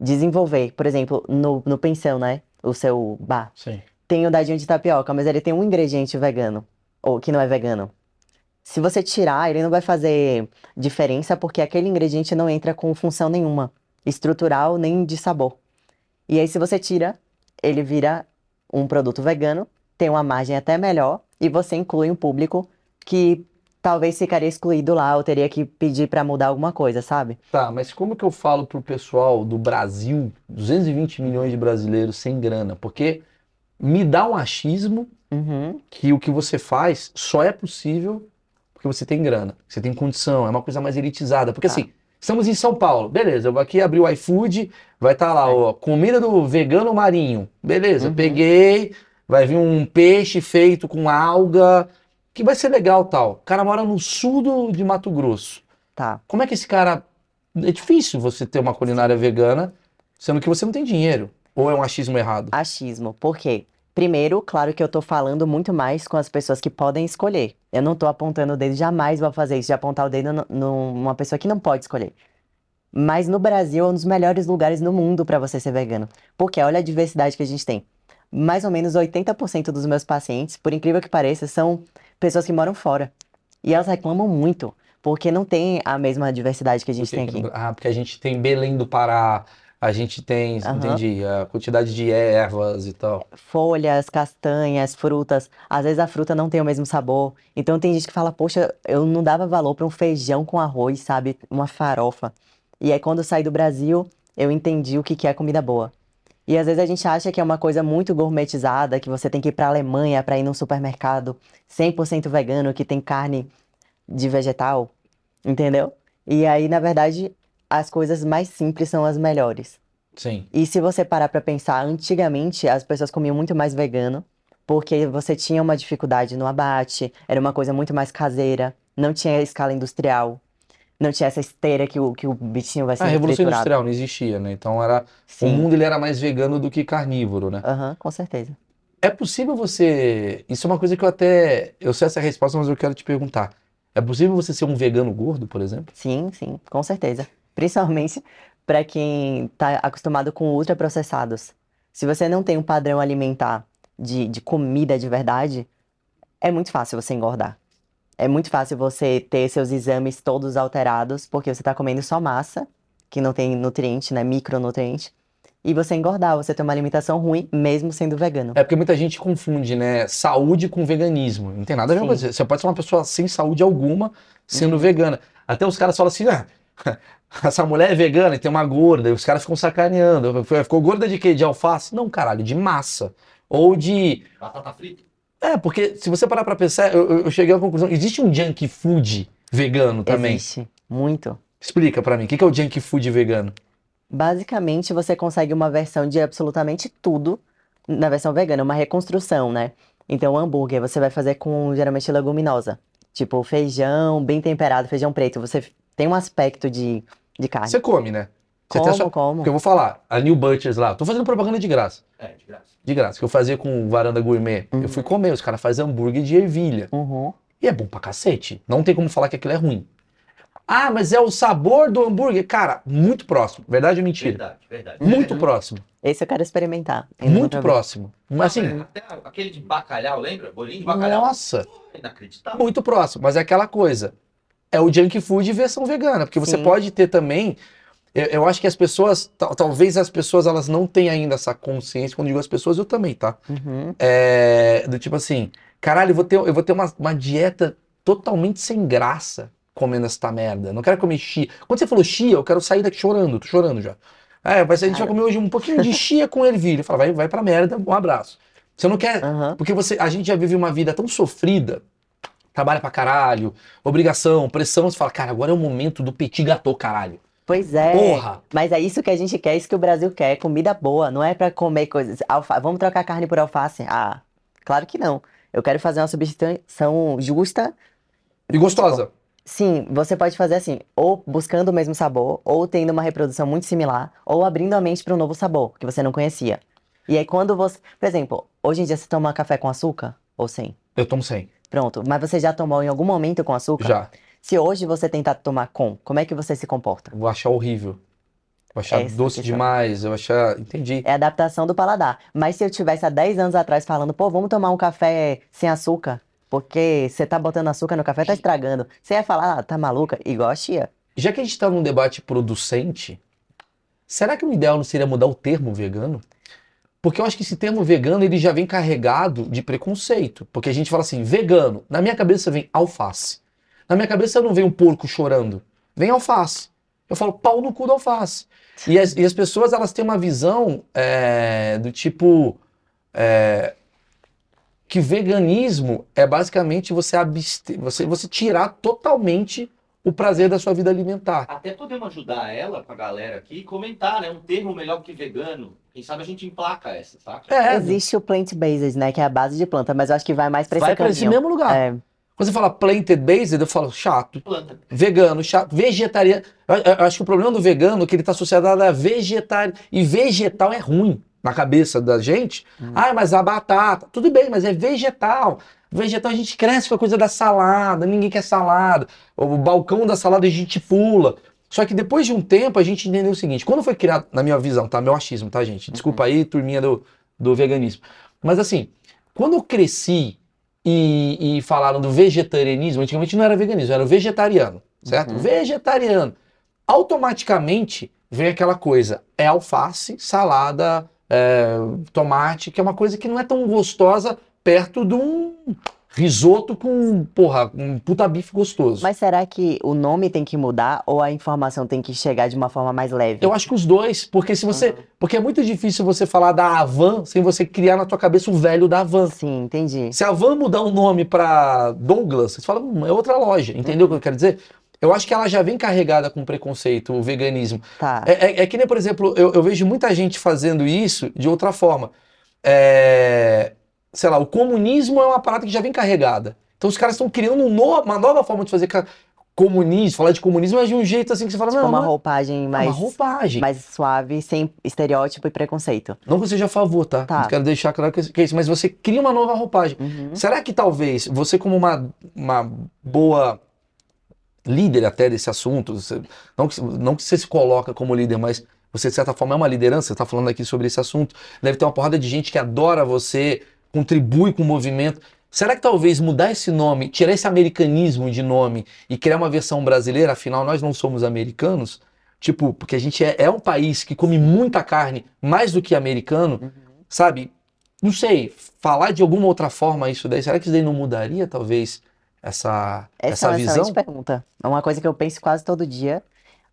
Desenvolver, por exemplo, no, no Pensão, né? O seu bar. Sim. Tem o dadinho de tapioca, mas ele tem um ingrediente vegano, ou que não é vegano. Se você tirar, ele não vai fazer diferença porque aquele ingrediente não entra com função nenhuma, estrutural nem de sabor. E aí, se você tira, ele vira um produto vegano, tem uma margem até melhor e você inclui um público que talvez ficaria excluído lá, eu teria que pedir pra mudar alguma coisa, sabe? Tá, mas como que eu falo pro pessoal do Brasil, 220 milhões de brasileiros sem grana? Porque me dá um achismo Uhum, que o que você faz só é possível porque você tem grana, você tem condição, é uma coisa mais elitizada. Porque Tá. assim, estamos em São Paulo, beleza, eu vou aqui abrir o iFood, vai estar lá, ó, comida do vegano marinho. Beleza, Uhum. peguei, vai vir um peixe feito com alga, que vai ser legal tal. O cara mora no sul do- de Mato Grosso. tá. Como é que esse cara. É difícil você ter uma culinária vegana, sendo que você não tem dinheiro. Ou é um achismo errado? Achismo. Por quê? Primeiro, claro que eu tô falando muito mais com as pessoas que podem escolher. Eu não tô apontando o dedo, jamais vou fazer isso, de apontar o dedo nu- numa pessoa que não pode escolher. Mas no Brasil é um dos melhores lugares no mundo para você ser vegano. Porque olha a diversidade que a gente tem. Mais ou menos 80% dos meus pacientes, por incrível que pareça, são pessoas que moram fora. E elas reclamam muito, porque não tem a mesma diversidade que a gente tem aqui. Ah, porque a gente tem Belém do Pará, a gente tem, Aham. entendi, a quantidade de ervas e tal. folhas, castanhas, frutas. Às vezes a fruta não tem o mesmo sabor. Então tem gente que fala, poxa, eu não dava valor para um feijão com arroz, sabe? Uma farofa. E aí quando eu saí do Brasil, eu entendi o que que é comida boa. E às vezes a gente acha que é uma coisa muito gourmetizada, que você tem que ir para a Alemanha para ir num supermercado 100% vegano, que tem carne de vegetal, entendeu? E aí, na verdade, as coisas mais simples são as melhores. Sim. E se você parar pra pensar, antigamente as pessoas comiam muito mais vegano, porque você tinha uma dificuldade no abate, era uma coisa muito mais caseira, não tinha escala industrial, não tinha essa esteira que o, que o bichinho vai A sendo Revolução triturado. Industrial não existia, né? Então era, o Sim, mundo ele era mais vegano do que carnívoro, né? aham, com certeza. É possível você. Isso é uma coisa que eu até. Eu sei essa resposta, mas eu quero te perguntar. É possível você ser um vegano gordo, por exemplo? Sim, sim, com certeza. Principalmente pra quem tá acostumado com ultraprocessados. Se você não tem um padrão alimentar de, de comida de verdade, é muito fácil você engordar. É muito fácil você ter seus exames todos alterados, porque você tá comendo só massa, que não tem nutriente, né, micronutriente, e você engordar, você ter uma alimentação ruim, mesmo sendo vegano. É porque muita gente confunde, né? Saúde com veganismo. Não tem nada a ver com isso. Você pode ser uma pessoa sem saúde alguma sendo Uhum. vegana. Até os caras falam assim, ah, essa mulher é vegana e tem uma gorda. E os caras ficam sacaneando. Ficou gorda de quê? De alface? Não, caralho, de massa. Ou de. Batata frita? É, porque se você parar pra pensar, eu, eu- cheguei à conclusão: existe um junk food vegano também. Existe, muito. Explica pra mim, o que que é o junk food vegano? Basicamente, você consegue uma versão de absolutamente tudo na versão vegana, uma reconstrução, né? Então, o hambúrguer você vai fazer com geralmente leguminosa, tipo feijão bem temperado, feijão preto. Você tem um aspecto de, de carne. Você come, né? Você Como, sua- como? Porque eu vou falar, a New Butchers lá, tô fazendo propaganda de graça. É, de graça. De graça, que eu fazia com varanda gourmet. Eu fui comer, os caras fazem hambúrguer de ervilha. Uhum. E é bom pra cacete. Não tem como falar que aquilo é ruim. Ah, mas é o sabor do hambúrguer. Cara, muito próximo. Verdade ou mentira? Verdade, verdade. Muito próximo. Esse eu quero experimentar. Muito próximo. Mas assim, é, até aquele de bacalhau, lembra? Bolinho de bacalhau. nossa, Inacreditável. muito próximo. Mas é aquela coisa. É o junk food versão vegana. Porque você Sim. pode ter também. Eu, eu acho que as pessoas, tal- talvez as pessoas elas não tenham ainda essa consciência. Quando digo as pessoas, eu também, tá? Uhum. É, do tipo assim, caralho, eu vou ter, eu vou ter uma, uma dieta totalmente sem graça comendo essa merda. Não quero comer chia. Quando você falou chia, eu quero sair daqui chorando, tô chorando já. É, vai ser, a gente vai comer hoje um pouquinho de chia com ervilha. Fala, vai, vai pra merda, um abraço. Você não quer, Aham. porque você, a gente já vive uma vida tão sofrida, trabalha pra caralho, obrigação, pressão, você fala, cara, agora é o momento do petit gâteau, caralho. Pois é. Porra! Mas é isso que a gente quer, isso que o Brasil quer, comida boa, não é pra comer coisas. Alfa... Vamos trocar carne por alface? Ah, claro que não. Eu quero fazer uma substituição justa. E gostosa. Sim, você pode fazer assim, ou buscando o mesmo sabor, ou tendo uma reprodução muito similar, ou abrindo a mente para um novo sabor que você não conhecia. E aí quando você, por exemplo, hoje em dia você toma café com açúcar ou sem? Eu tomo sem. Pronto, mas você já tomou em algum momento com açúcar? Já. Se hoje você tentar tomar com, como é que você se comporta? Vou achar horrível. Vou achar Essa doce questão. demais, eu achar. Entendi. É adaptação do paladar. Mas se eu tivesse há 10 anos atrás falando, pô, vamos tomar um café sem açúcar, porque você tá botando açúcar no café, tá estragando. Você ia falar, ah, tá maluca? Igual a chia. Já que a gente está num debate producente, será que o ideal não seria mudar o termo vegano? Porque eu acho que esse termo vegano ele já vem carregado de preconceito. Porque a gente fala assim, vegano, na minha cabeça vem alface. Na minha cabeça não vem um porco chorando, vem alface. Eu falo pau no cu da alface. E as, e as pessoas elas têm uma visão é, do tipo é, que veganismo é basicamente você abster, você, você tirar totalmente o prazer da sua vida alimentar. Até podemos ajudar ela, com a galera aqui, e comentar, né? Um termo melhor que vegano. Quem sabe a gente emplaca essa, saca? É, Existe o plant-based, né? Que é a base de planta, mas eu acho que vai mais pra esse vai para esse caminho. mesmo lugar. É, Quando você fala planted-based, eu falo chato. Planta. Vegano, chato, vegetariano. Eu, eu- eu acho que o problema do vegano é que ele está associado a vegetariano. E vegetal é ruim na cabeça da gente. Ah, mas a batata. Tudo bem, mas é vegetal. Vegetal a gente cresce com a coisa da salada, ninguém quer salada. O balcão da salada a gente pula. Só que depois de um tempo a gente entendeu o seguinte: quando foi criado, na minha visão, tá? Meu achismo, tá, gente? Desculpa aí, turminha do, do veganismo. Mas assim, quando eu cresci e, e falaram do vegetarianismo, antigamente não era veganismo, era o vegetariano, certo? Uhum. Vegetariano. Automaticamente vem aquela coisa: é alface, salada, é, tomate, que é uma coisa que não é tão gostosa perto de um risoto com, porra, um puta bife gostoso. Mas será que o nome tem que mudar ou a informação tem que chegar de uma forma mais leve? Eu acho que os dois, porque se você. Porque é muito difícil você falar da Avan sem você criar na tua cabeça o velho da Avan. Sim, entendi. Se a Van mudar o nome pra Douglas, você fala, hum, é outra loja. Entendeu o que eu quero dizer? Eu acho que ela já vem carregada com preconceito, o veganismo. Tá. É, é- é que nem, por exemplo, eu, eu vejo muita gente fazendo isso de outra forma. É, sei lá, o comunismo é uma parada que já vem carregada. Então os caras estão criando um no- uma nova forma de fazer comunismo, falar de comunismo é de um jeito assim que você fala, Tipo não, uma não é- roupagem é mais, uma roupagem. mais suave, sem estereótipo e preconceito. Não que eu seja a favor, tá? Tá. Não quero deixar claro que que é isso, mas você cria uma nova roupagem. Uhum. Será que talvez você, como uma, uma boa líder até desse assunto, você- não, que, não que você se coloca como líder, mas você, de certa forma, é uma liderança, você está falando aqui sobre esse assunto, deve ter uma porrada de gente que adora você, contribui com o movimento. Será que talvez mudar esse nome, tirar esse americanismo de nome e criar uma versão brasileira, afinal nós não somos americanos? Tipo, porque a gente é, é um país que come muita carne, mais do que americano, sabe? Não sei, falar de alguma outra forma isso daí, será que isso daí não mudaria talvez essa, Essa, essa é uma visão? excelente pergunta. É uma coisa que eu penso quase todo dia.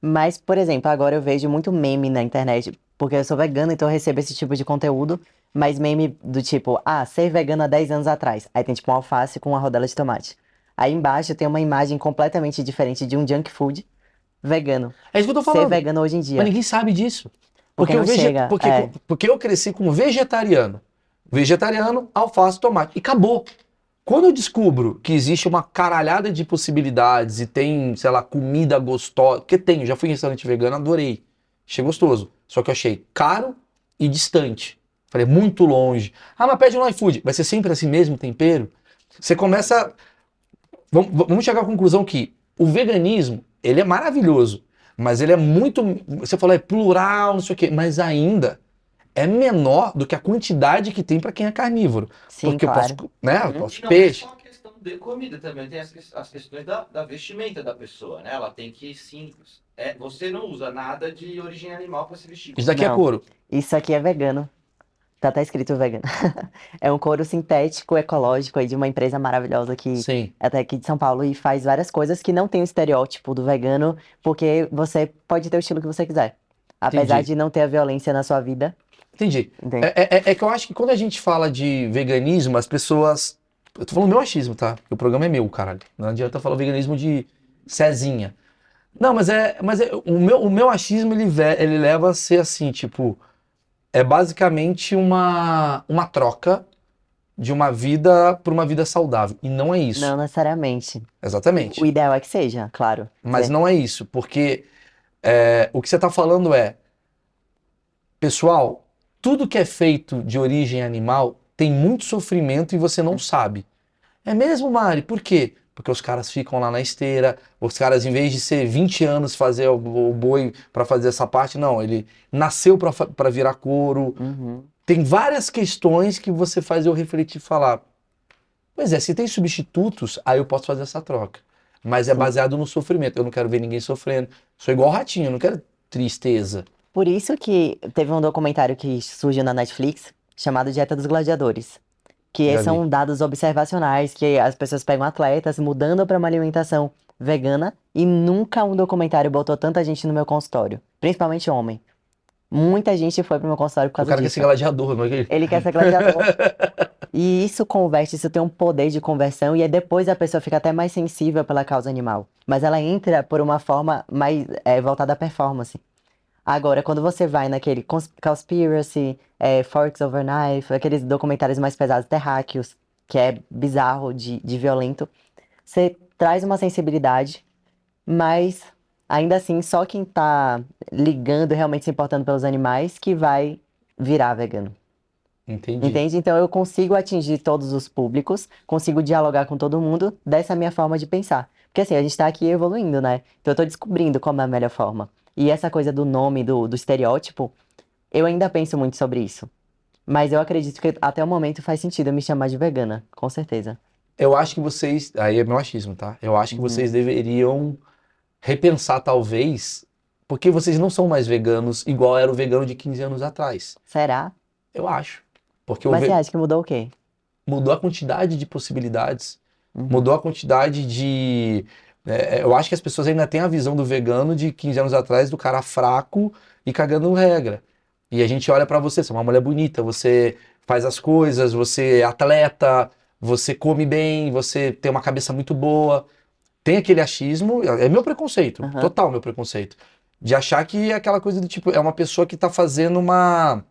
Mas, por exemplo, agora eu vejo muito meme na internet, porque eu sou vegana, então eu recebo esse tipo de conteúdo. Mas meme do tipo, ah, ser vegano há 10 anos atrás. Aí tem tipo uma alface com uma rodela de tomate. Aí embaixo tem uma imagem completamente diferente de um junk food vegano. É isso que eu tô Ser falando. vegano hoje em dia. Mas ninguém sabe disso. Porque Porque, o vege- chega, porque, é. porque eu cresci como vegetariano. Vegetariano, alface, tomate. E acabou. Quando eu descubro que existe uma caralhada de possibilidades e tem, sei lá, comida gostosa. Porque tem, eu já fui em restaurante vegano, adorei. Achei gostoso. Só que eu achei caro e distante. Falei, muito longe. Ah, mas pede no iFood. Vai ser sempre assim mesmo tempero? Você começa. Vamos, vamos chegar à conclusão que o veganismo, ele é maravilhoso. Mas ele é muito. Você falou, é plural, não sei o quê. Mas ainda é menor do que a quantidade que tem para quem é carnívoro. Sim, Porque claro. eu posso, né? Eu E posso não peixe. é só a questão de comida também, tem as, as questões da, da vestimenta da pessoa, né? Ela tem que sim. É, você não usa nada de origem animal para se vestir. Isso daqui é Não. couro. Isso aqui é vegano. Tá até escrito vegano. É um couro sintético, ecológico aí de uma empresa maravilhosa que Sim. até aqui de São Paulo e faz várias coisas que não tem o estereótipo do vegano, porque você pode ter o estilo que você quiser. Apesar Entendi. de não ter a violência na sua vida, Entendi. entende? É, é- é que eu acho que quando a gente fala de veganismo, as pessoas. Eu tô falando meu achismo, tá? O programa é meu, caralho. Não adianta falar veganismo de Cezinha. Não, mas é. Mas é- o, meu, o meu achismo ele, ele leva a ser assim, tipo. É basicamente uma, uma troca de uma vida por uma vida saudável. E não é isso. Não necessariamente. Exatamente. O ideal é que seja, claro. Mas É. não é isso, porque é, o que você está falando é, pessoal, tudo que é feito de origem animal tem muito sofrimento e você não sabe. É mesmo, Mari? Por quê? Porque os caras ficam lá na esteira, os caras, em vez de ser 20 anos fazer o, o boi para fazer essa parte, não, ele nasceu para virar couro. Uhum. Tem várias questões que você faz eu refletir e falar. Pois é, se tem substitutos, aí eu posso fazer essa troca. Mas é baseado no sofrimento. Eu não quero ver ninguém sofrendo. Sou igual o ratinho, eu não quero tristeza. Por isso que teve um documentário que surgiu na Netflix chamado Dieta dos Gladiadores. Que Já são dados observacionais, que as pessoas pegam atletas mudando para uma alimentação vegana e nunca um documentário botou tanta gente no meu consultório, principalmente homem. Muita gente foi pro meu consultório por O causa cara quer disso. ser gladiador, não é Ele quer ser gladiador. E isso converte, isso tem um poder de conversão, e aí depois a pessoa fica até mais sensível pela causa animal. Mas ela entra por uma forma mais é, voltada à performance. Agora, quando você vai naquele cons- Conspiracy, é, Forks Over Knife, aqueles documentários mais pesados, terráqueos, que é bizarro de, de violento, você traz uma sensibilidade, mas ainda assim, só quem tá ligando, realmente se importando pelos animais, que vai virar vegano. Entendi. Entende? Então eu consigo atingir todos os públicos, consigo dialogar com todo mundo dessa minha forma de pensar. Porque assim, a gente tá aqui evoluindo, né? Então eu tô descobrindo como é a melhor forma. E essa coisa do nome, do, do estereótipo, eu ainda penso muito sobre isso. Mas eu acredito que até o momento faz sentido eu me chamar de vegana, com certeza. Eu acho que vocês. Aí é meu achismo, tá? Eu acho que Uhum. vocês deveriam repensar, talvez, porque vocês não são mais veganos igual era o vegano de 15 anos atrás. Será? Eu acho. Porque Mas ve- você acha que mudou o quê? mudou a quantidade de possibilidades, Uhum. mudou a quantidade de. É, eu acho que as pessoas ainda têm a visão do vegano de 15 anos atrás, do cara fraco e cagando regra. E a gente olha pra você, você é uma mulher bonita, você faz as coisas, você é atleta, você come bem, você tem uma cabeça muito boa. Tem aquele achismo, é meu preconceito, Aham. total meu preconceito, de achar que é aquela coisa do tipo, é uma pessoa que tá fazendo uma,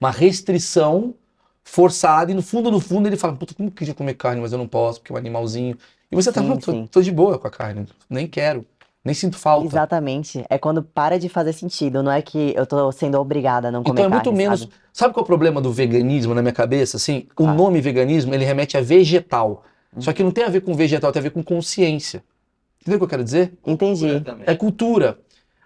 uma restrição forçada e no fundo, no fundo ele fala, puta, como que eu queria comer carne, mas eu não posso, porque é um animalzinho. E você tá, Sim, não, tô, sim. tô de boa com a carne, nem quero, nem sinto falta. Exatamente. É quando para de fazer sentido, não é que eu tô sendo obrigada a não comer Então é muito carne, menos. sabe? Sabe qual é o problema do veganismo na minha cabeça? Assim, o Claro. nome veganismo ele remete a vegetal. Uhum. Só que não tem a ver com vegetal, tem a ver com consciência. Entendeu o que eu quero dizer? Entendi. É cultura.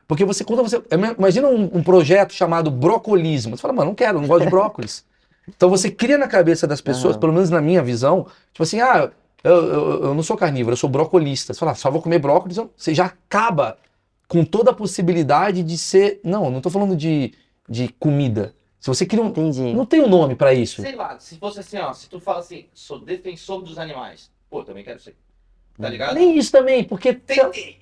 Porque você, quando você. Imagina um, um projeto chamado brocolismo. Você fala, mano, não quero, não gosto de brócolis. Então você cria na cabeça das pessoas, Aham. pelo menos na minha visão, tipo assim, ah, eu, eu, eu não sou carnívoro, eu sou brocolista. Você fala, ah, só vou comer brócolis, você já acaba com toda a possibilidade de ser. Não, eu não tô falando de, de comida. Se você cria um. Entendi. Não tem um nome pra isso. Sei lá, se fosse assim, ó, se tu fala assim, sou defensor dos animais, pô, também quero ser. Tá ligado? Nem isso também, porque. Tem, tem.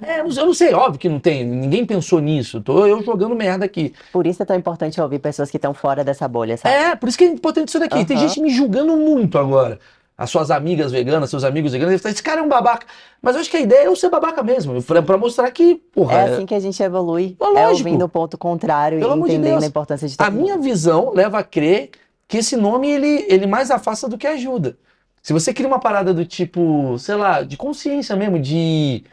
É, eu não sei- eu não sei, óbvio que não tem. Ninguém pensou nisso. Tô eu jogando merda aqui. Por isso é tão importante ouvir pessoas que estão fora dessa bolha, sabe? É, por isso que é importante isso daqui. Tem Aham. gente me julgando muito agora. As suas amigas veganas, seus amigos veganos, eles falam, esse cara é um babaca. Mas eu acho que a ideia é eu ser babaca mesmo, pra, pra mostrar que, porra, É assim que a gente evolui. É É lógico. ouvindo o ponto contrário Pelo e amor de entendendo Deus. a importância de a todo minha visão leva a crer que esse nome, ele, ele mais afasta do que ajuda. Se você cria uma parada do tipo, sei lá, de consciência mesmo, de...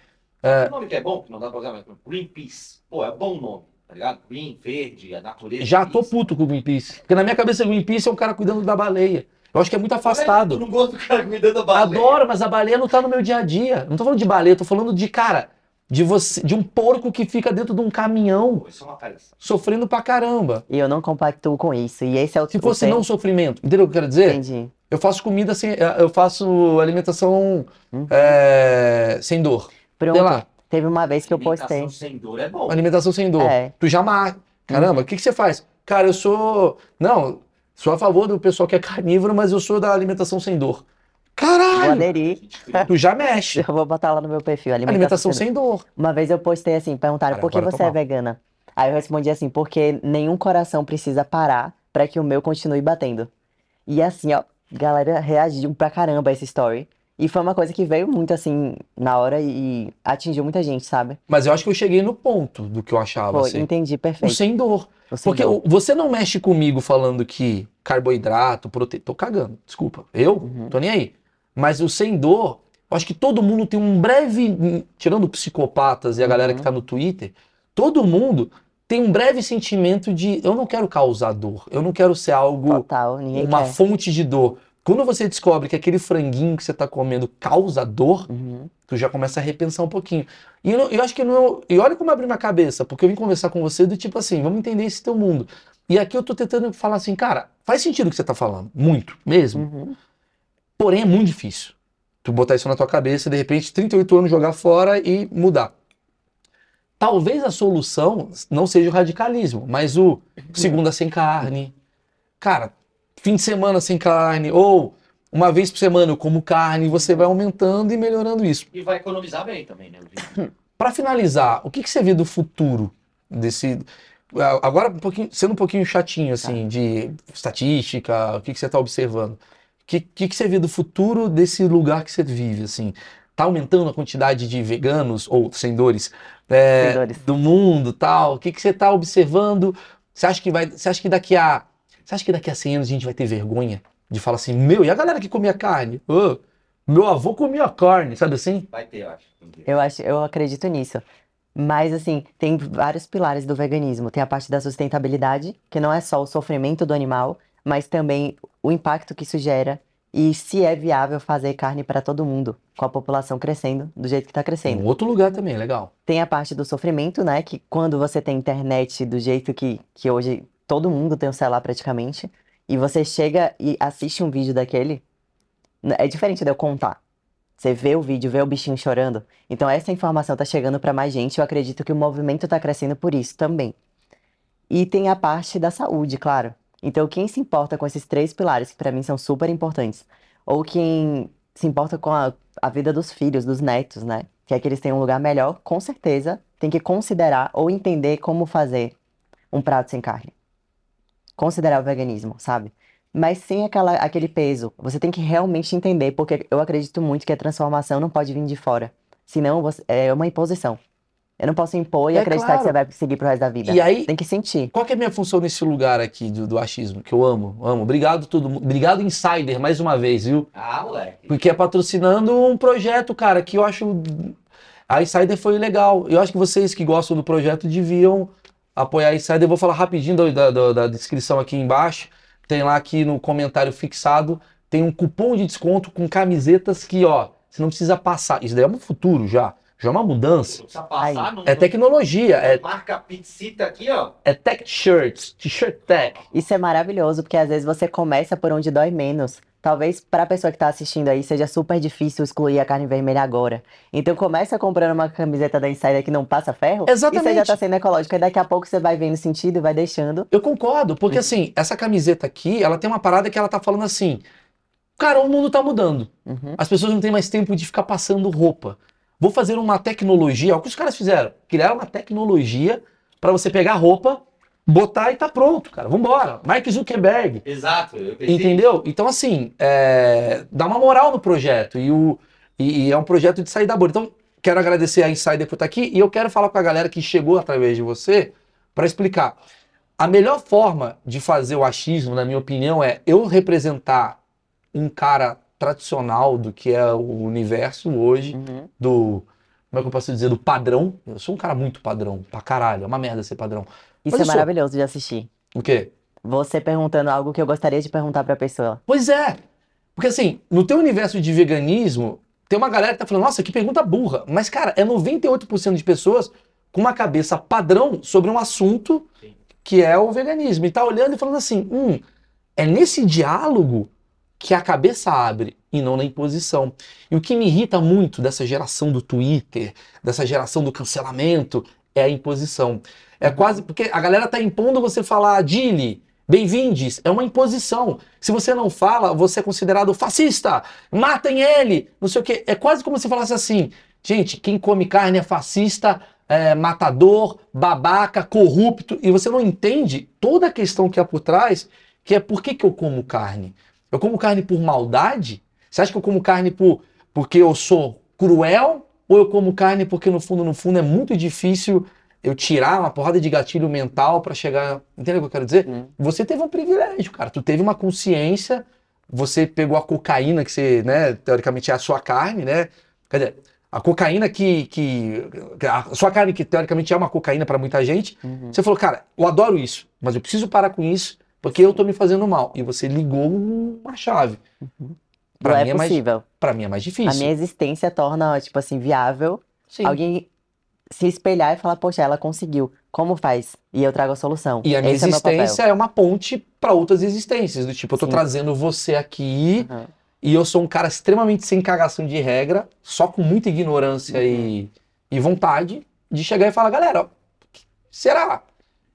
O nome que é bom, que não dá pra usar, mas Greenpeace. Pô, é bom nome, tá ligado? Green, verde, a natureza. Já tô puto com o Greenpeace. Porque na minha cabeça, Greenpeace é um cara cuidando da baleia. Eu acho que é muito afastado. não gosta do cara me dando baleia. Adoro, mas a baleia não tá no meu dia a dia. Não tô falando de baleia, tô falando de, cara, de você, de um porco que fica dentro de um caminhão é sofrendo pra caramba. E eu não compactuo com isso. E esse é o Se o fosse tema- não sofrimento, entendeu o que eu quero dizer? Entendi. Eu faço comida sem. Eu faço alimentação Uhum. é, sem dor. Sei Pronto. lá, Teve uma vez que eu Alimentação postei. sem dor é bom. alimentação sem dor. É. Tu já marca. Caramba, o que, que você faz? Cara, eu sou. Não, sou a favor do pessoal que é carnívoro, mas eu sou da alimentação sem dor. Vou Caralho! aderir. Tu já mexe. Eu vou botar lá no meu perfil. Alimentação sem sem dor. Uma vez eu postei assim, perguntaram Cara, por que você é mal. vegana? Aí eu respondi assim, porque nenhum coração precisa parar pra que o meu continue batendo. E assim, ó, galera reagiu pra caramba a esse story. E foi uma coisa que veio muito assim na hora e atingiu muita gente, sabe? Mas eu acho que eu cheguei no ponto do que eu achava. Foi, assim. entendi, O perfeito. sem dor. O sem Porque dor. o- você não mexe comigo falando que carboidrato, proteína. Tô cagando, desculpa. Eu? Uhum. Tô nem aí. Mas o sem dor, eu acho que todo mundo tem um breve. Tirando psicopatas e a galera Uhum. que tá no Twitter, todo mundo tem um breve sentimento de eu não quero causar dor. Eu não quero ser algo. Total, ninguém uma quer. fonte de dor. Quando você descobre que aquele franguinho que você tá comendo causa dor, Uhum. tu já começa a repensar um pouquinho. E eu, eu acho que não. E olha como abriu minha cabeça, porque eu vim conversar com você do tipo assim, vamos entender esse teu mundo. E aqui eu tô tentando falar assim, cara, faz sentido o que você tá falando, muito, mesmo. Uhum. Porém, é muito difícil. Tu botar isso na tua cabeça, de repente, 38 anos jogar fora e mudar. Talvez a solução não seja o radicalismo, mas o segunda sem carne. Cara, fim de semana sem carne, ou uma vez por semana eu como carne, você vai aumentando e melhorando isso. E vai economizar bem também, né? Para finalizar, o que, que você vê do futuro desse. Agora, um pouquinho, sendo um pouquinho chatinho, assim, de estatística, o que, que você está observando? O que, que, que você vê do futuro desse lugar que você vive, assim? Tá aumentando a quantidade de veganos ou sem dores, é, Sem dores. do mundo, tal? O que, que você está observando? Você acha que vai, você acha que daqui a, você acha que daqui a 100 anos a gente vai ter vergonha de falar assim, meu, e a galera que comia carne? Ô, meu avô comia carne, sabe assim? Vai ter, eu acho. Eu acho, eu acredito nisso. Mas assim, tem vários pilares do veganismo. Tem a parte da sustentabilidade, que não é só o sofrimento do animal, mas também o impacto que isso gera e se é viável fazer carne para todo mundo, com a população crescendo do jeito que está Em crescendo. outro lugar também, legal. Tem a parte do sofrimento, né? Que quando você tem internet do jeito que, que hoje todo mundo tem um celular praticamente, e você chega e assiste um vídeo daquele, é diferente de eu contar. Você vê o vídeo, vê o bichinho chorando. Então essa informação tá chegando para mais gente. Eu acredito que o movimento tá crescendo por isso também. E tem a parte da saúde, claro. Então quem se importa com esses três pilares, que para mim são super importantes, ou quem se importa com a, a vida dos filhos, dos netos, né? Que é que eles tenham um lugar melhor, com certeza tem que considerar ou entender como fazer um prato sem carne. Considerar o veganismo, sabe? Mas sem aquela, aquele peso. Você tem que realmente entender, porque eu acredito muito que a transformação não pode vir de fora. Senão você- é uma imposição. Eu não posso impor e É acreditar claro. que você vai seguir pro resto da vida. E aí, Tem que sentir. qual que é a minha função nesse lugar aqui do, do achismo? Que eu amo, amo. Obrigado todo mundo. Obrigado, Insider, mais uma vez, viu? Ah, moleque. Porque é patrocinando um projeto, cara, que eu acho. A Insider foi legal. Eu acho que vocês que gostam do projeto deviam apoiar a Insider. Eu vou falar rapidinho da, da- da- descrição aqui embaixo. Tem lá aqui no comentário fixado. Tem um cupom de desconto com camisetas que, ó, você não precisa passar. Isso daí é um futuro já. Já é uma mudança. Não precisa passar, não. É tecnologia, é, Marca pizzita aqui, ó. é tech shirts, t-shirt tech. Isso é maravilhoso, porque às vezes você começa por onde dói menos. Talvez para a pessoa que está assistindo aí seja super difícil excluir a carne vermelha agora. Então começa comprando uma camiseta da Insider que não passa ferro. E você Exatamente. já está sendo ecológico. E daqui a pouco você vai vendo sentido e vai deixando. Eu concordo, porque assim, essa camiseta aqui, ela tem uma parada que ela tá falando assim, cara, o mundo tá mudando. Uhum. As pessoas não têm mais tempo de ficar passando roupa. Vou fazer uma tecnologia, olha o que os caras fizeram. Criaram uma tecnologia para você pegar roupa, botar e tá pronto, cara. Vambora. Mark Zuckerberg. Exato. Eu pensei Entendeu? Então, assim, é, dá uma moral no projeto. E, o, e, e é um projeto de sair da bolha. Então, quero agradecer a Insider por estar aqui. E eu quero falar com a galera que chegou através de você para explicar. A melhor forma de fazer o achismo, na minha opinião, é eu representar um cara tradicional do que é o universo hoje, Uhum. do. Como é que eu posso dizer? Do padrão. Eu sou um cara muito padrão, pra caralho. É uma merda ser padrão. Isso é maravilhoso de assistir. O quê? Você perguntando algo que eu gostaria de perguntar para a pessoa. Pois é. Porque assim, no teu universo de veganismo, tem uma galera que tá falando, nossa, que pergunta burra. Mas, cara, é 98% de pessoas com uma cabeça padrão sobre um assunto Sim. que é o veganismo. E tá olhando e falando assim, hum, é nesse diálogo que a cabeça abre e não na imposição. E o que me irrita muito dessa geração do Twitter, dessa geração do cancelamento, é a imposição. É quase porque a galera tá impondo você falar, Dili, bem-vindes, é uma imposição. Se você não fala, você é considerado fascista, matem ele, não sei o quê. É quase como se falasse assim, gente, quem come carne é fascista, é matador, babaca, corrupto, e você não entende toda a questão que há por trás, que é por que, que eu como carne? Eu como carne por maldade? Você acha que eu como carne por, porque eu sou cruel? Ou eu como carne porque no fundo, no fundo, é muito difícil eu tirar uma porrada de gatilho mental pra chegar. Entendeu o que eu quero dizer? Hum. Você teve um privilégio, cara. Tu teve uma consciência, você pegou a cocaína, que você, né, teoricamente é a sua carne, né? Quer dizer, a cocaína que. que a sua carne, que teoricamente é uma cocaína pra muita gente. Uhum. Você falou, cara, eu adoro isso, mas eu preciso parar com isso porque eu tô me fazendo mal. E você ligou uma chave. Pra Não mim é é mais, possível. pra mim é mais difícil. A minha existência torna, tipo assim, viável Sim. alguém se espelhar e falar, poxa, ela conseguiu. Como faz? E eu trago a solução. E a minha Esse é existência é uma ponte pra outras existências. Do tipo, eu tô Sim. trazendo você aqui Uhum. e eu sou um cara extremamente sem cagação de regra, só com muita ignorância e, e vontade de chegar e falar, galera, ó, será?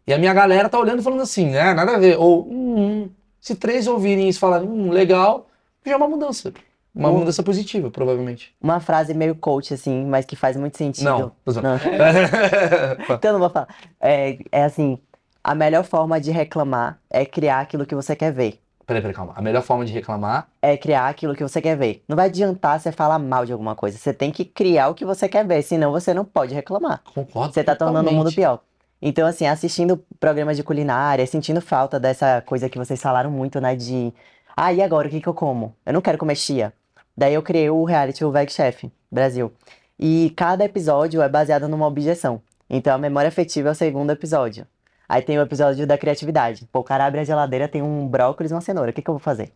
E a minha galera tá olhando e falando assim, né? Nada a ver. Ou, hum, Se três ouvirem isso e falarem, hum, legal, já é uma mudança. Uma Hum. mudança positiva, provavelmente. Uma frase meio coach, assim, mas que faz muito sentido. Não. Não. Então eu não vou falar. É, é assim, a melhor forma de reclamar é criar aquilo que você quer ver. Peraí, peraí, calma. A melhor forma de reclamar É criar aquilo que você quer ver. Não vai adiantar você falar mal de alguma coisa. Você tem que criar o que você quer ver, senão você não pode reclamar. Concordo Você tá tornando o mundo pior. Então, assim, assistindo programas de culinária, sentindo falta dessa coisa que vocês falaram muito, né? De, ah, e agora, o que que eu como? Eu não quero comer chia. Daí eu criei o reality O Veg Chef Brasil. E cada episódio é baseado numa objeção. Então, a memória afetiva é o segundo episódio. Aí tem o episódio da criatividade. Pô, o cara abre a geladeira, tem um brócolis e uma cenoura. O que que eu vou fazer?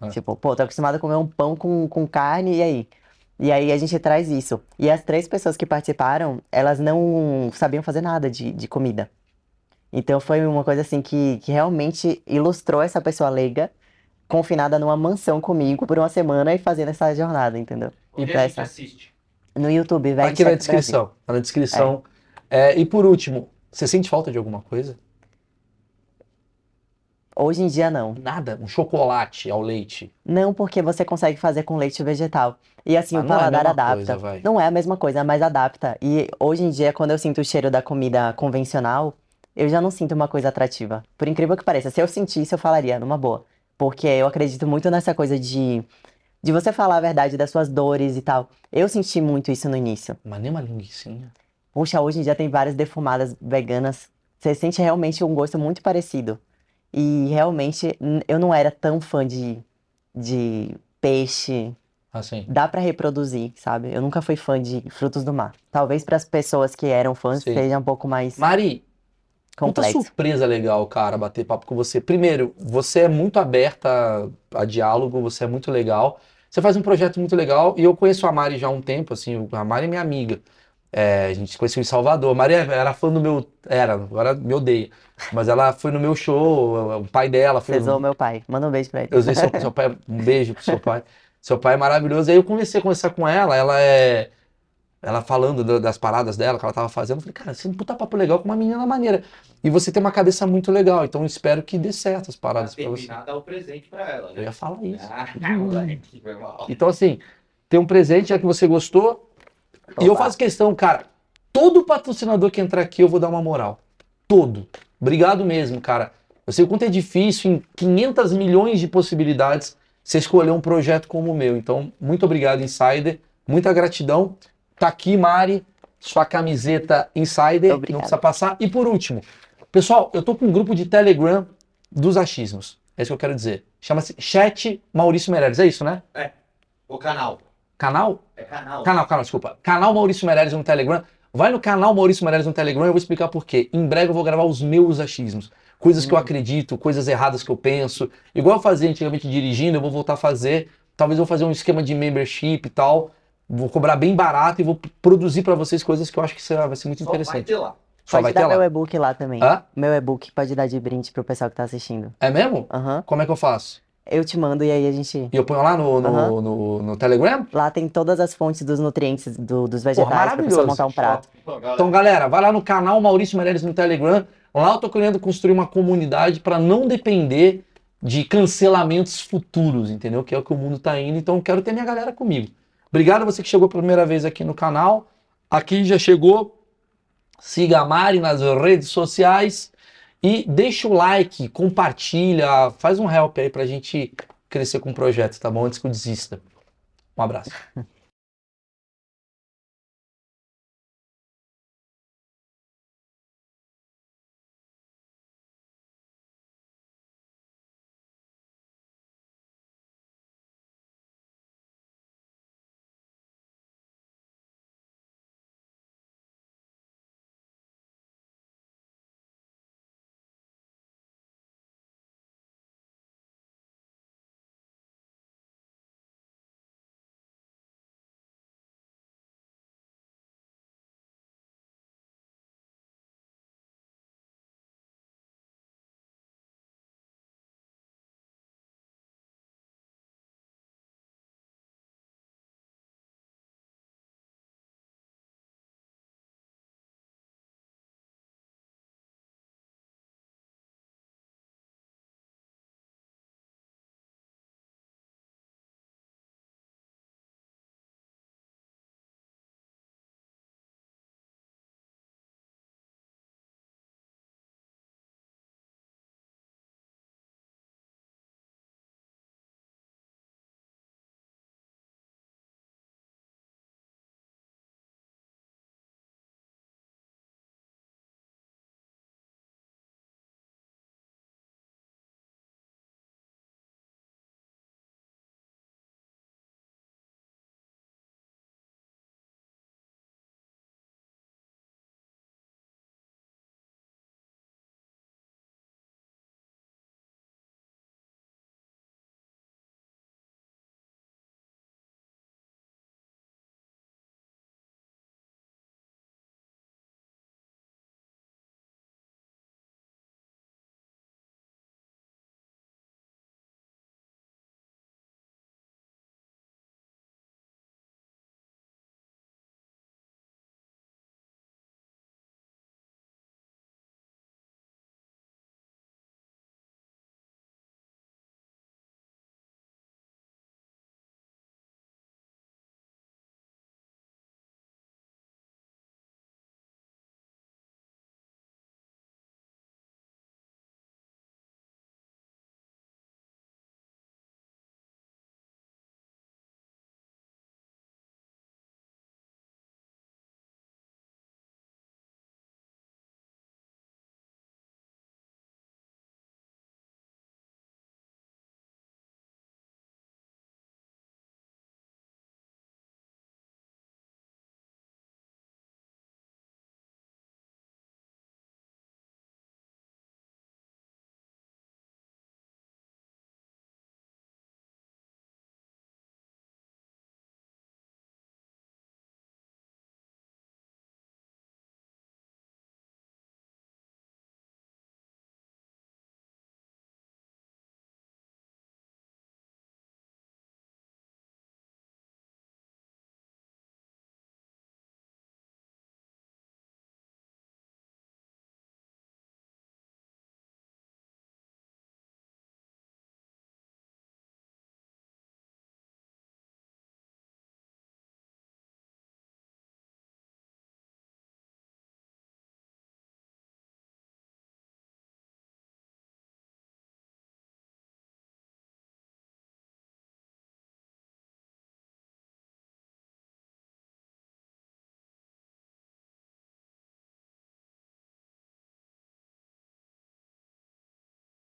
Ah. Tipo, pô, tô acostumado a comer um pão com, com carne, e aí? E aí a gente traz isso. E as três pessoas que participaram, elas não sabiam fazer nada de, de comida. Então foi uma coisa assim que, que realmente ilustrou essa pessoa leiga, confinada numa mansão comigo por uma semana e fazendo essa jornada, entendeu? Onde gente essa- assiste? No YouTube, Veg aqui na descrição. Tá na descrição. É, e por último, você sente falta de alguma coisa? Hoje em dia não. Nada? Um chocolate ao leite? Não porque você consegue fazer com leite vegetal. E assim, Ah, o é paladar mesma adapta. coisa. Não é a mesma coisa, mas adapta. E hoje em dia, quando eu sinto o cheiro da comida convencional, eu já não sinto uma coisa atrativa. Por incrível que pareça, se eu sentisse, eu falaria numa boa. Porque eu acredito muito nessa coisa de, de você falar a verdade das suas dores e tal. Eu senti muito isso no início. Mas nem uma linguiçinha. Puxa, hoje em dia tem várias defumadas veganas. Você sente realmente um gosto muito parecido. E realmente eu não era tão fã de, de peixe. Assim. Dá pra reproduzir, sabe? Eu nunca fui fã de frutos do mar. Talvez para as pessoas que eram fãs Sim. seja um pouco mais Mari, Complexo. surpresa legal, cara, bater papo com você. Primeiro, você é muito aberta a, a diálogo, você é muito legal. Você faz um projeto muito legal e eu conheço a Mari já há um tempo, assim, a Mari é minha amiga. É, a gente se conheceu em Salvador. A Mari era fã do meu. Era, agora me odeia. Mas ela foi no meu show, o pai dela foi. Você zoou meu pai. Manda um beijo pra ele. Eu usei seu, seu pai, um beijo pro seu pai. Seu pai é maravilhoso. Aí eu comecei a conversar com ela, ela é. Ela falando do- das paradas dela que ela tava fazendo. Eu falei, cara, você é um puta papo legal com uma menina maneira. E você tem uma cabeça muito legal, então eu espero que dê certo as Pra paradas pra você. terminar, dá o presente pra ela, Eu né? ia falar isso. Ah, moleque, foi mal. Então, assim, tem um presente, já que você gostou. E eu Opa. faço questão, cara, todo patrocinador que entrar aqui eu vou dar uma moral. Todo. Obrigado mesmo, cara. Eu sei o quanto é difícil, em 500 milhões de possibilidades, você escolher um projeto como o meu. Então, muito obrigado, Insider. Muita gratidão. Tá aqui, Mari, sua camiseta Insider, não precisa passar. E por último, pessoal, eu tô com um grupo de Telegram dos achismos. É isso que eu quero dizer. Chama-se Chat Maurício Meirelles. É isso, né? O canal. Canal? É canal. Canal, canal, desculpa. Canal Maurício Meirelles no Telegram. Vai no canal Maurício Meirelles no Telegram, eu vou explicar por quê. Em breve eu vou gravar os meus achismos. Coisas que eu acredito, coisas erradas que eu penso. Igual eu fazia antigamente dirigindo, eu vou voltar a fazer. Talvez eu vou fazer um esquema de membership e tal. Vou cobrar bem barato e vou produzir pra vocês coisas que eu acho que será, vai ser muito Só vai interessante. ter lá. Só Pode vai dar ter meu e-book lá também. Hã? Meu e-book pode dar de brinde pro pessoal que tá assistindo. É mesmo? Aham. Como é que eu faço? Eu te mando e aí a gente. E eu ponho lá no, no, Aham. no, no Telegram? Lá tem todas as fontes dos nutrientes do- dos vegetais pra pessoa maravilhoso. montar um prato. Então, galera, vai lá no canal Maurício Meirelles no Telegram. Lá eu tô querendo construir uma comunidade para não depender de cancelamentos futuros, entendeu? Que é o que o mundo tá indo. Então, eu quero ter minha galera comigo. Obrigado a você que chegou pela primeira vez aqui no canal. Aqui já chegou. Siga a Mari nas redes sociais. E deixa o like, compartilha, faz um help aí pra gente crescer com o projeto, tá bom? Antes que eu desista. Um abraço.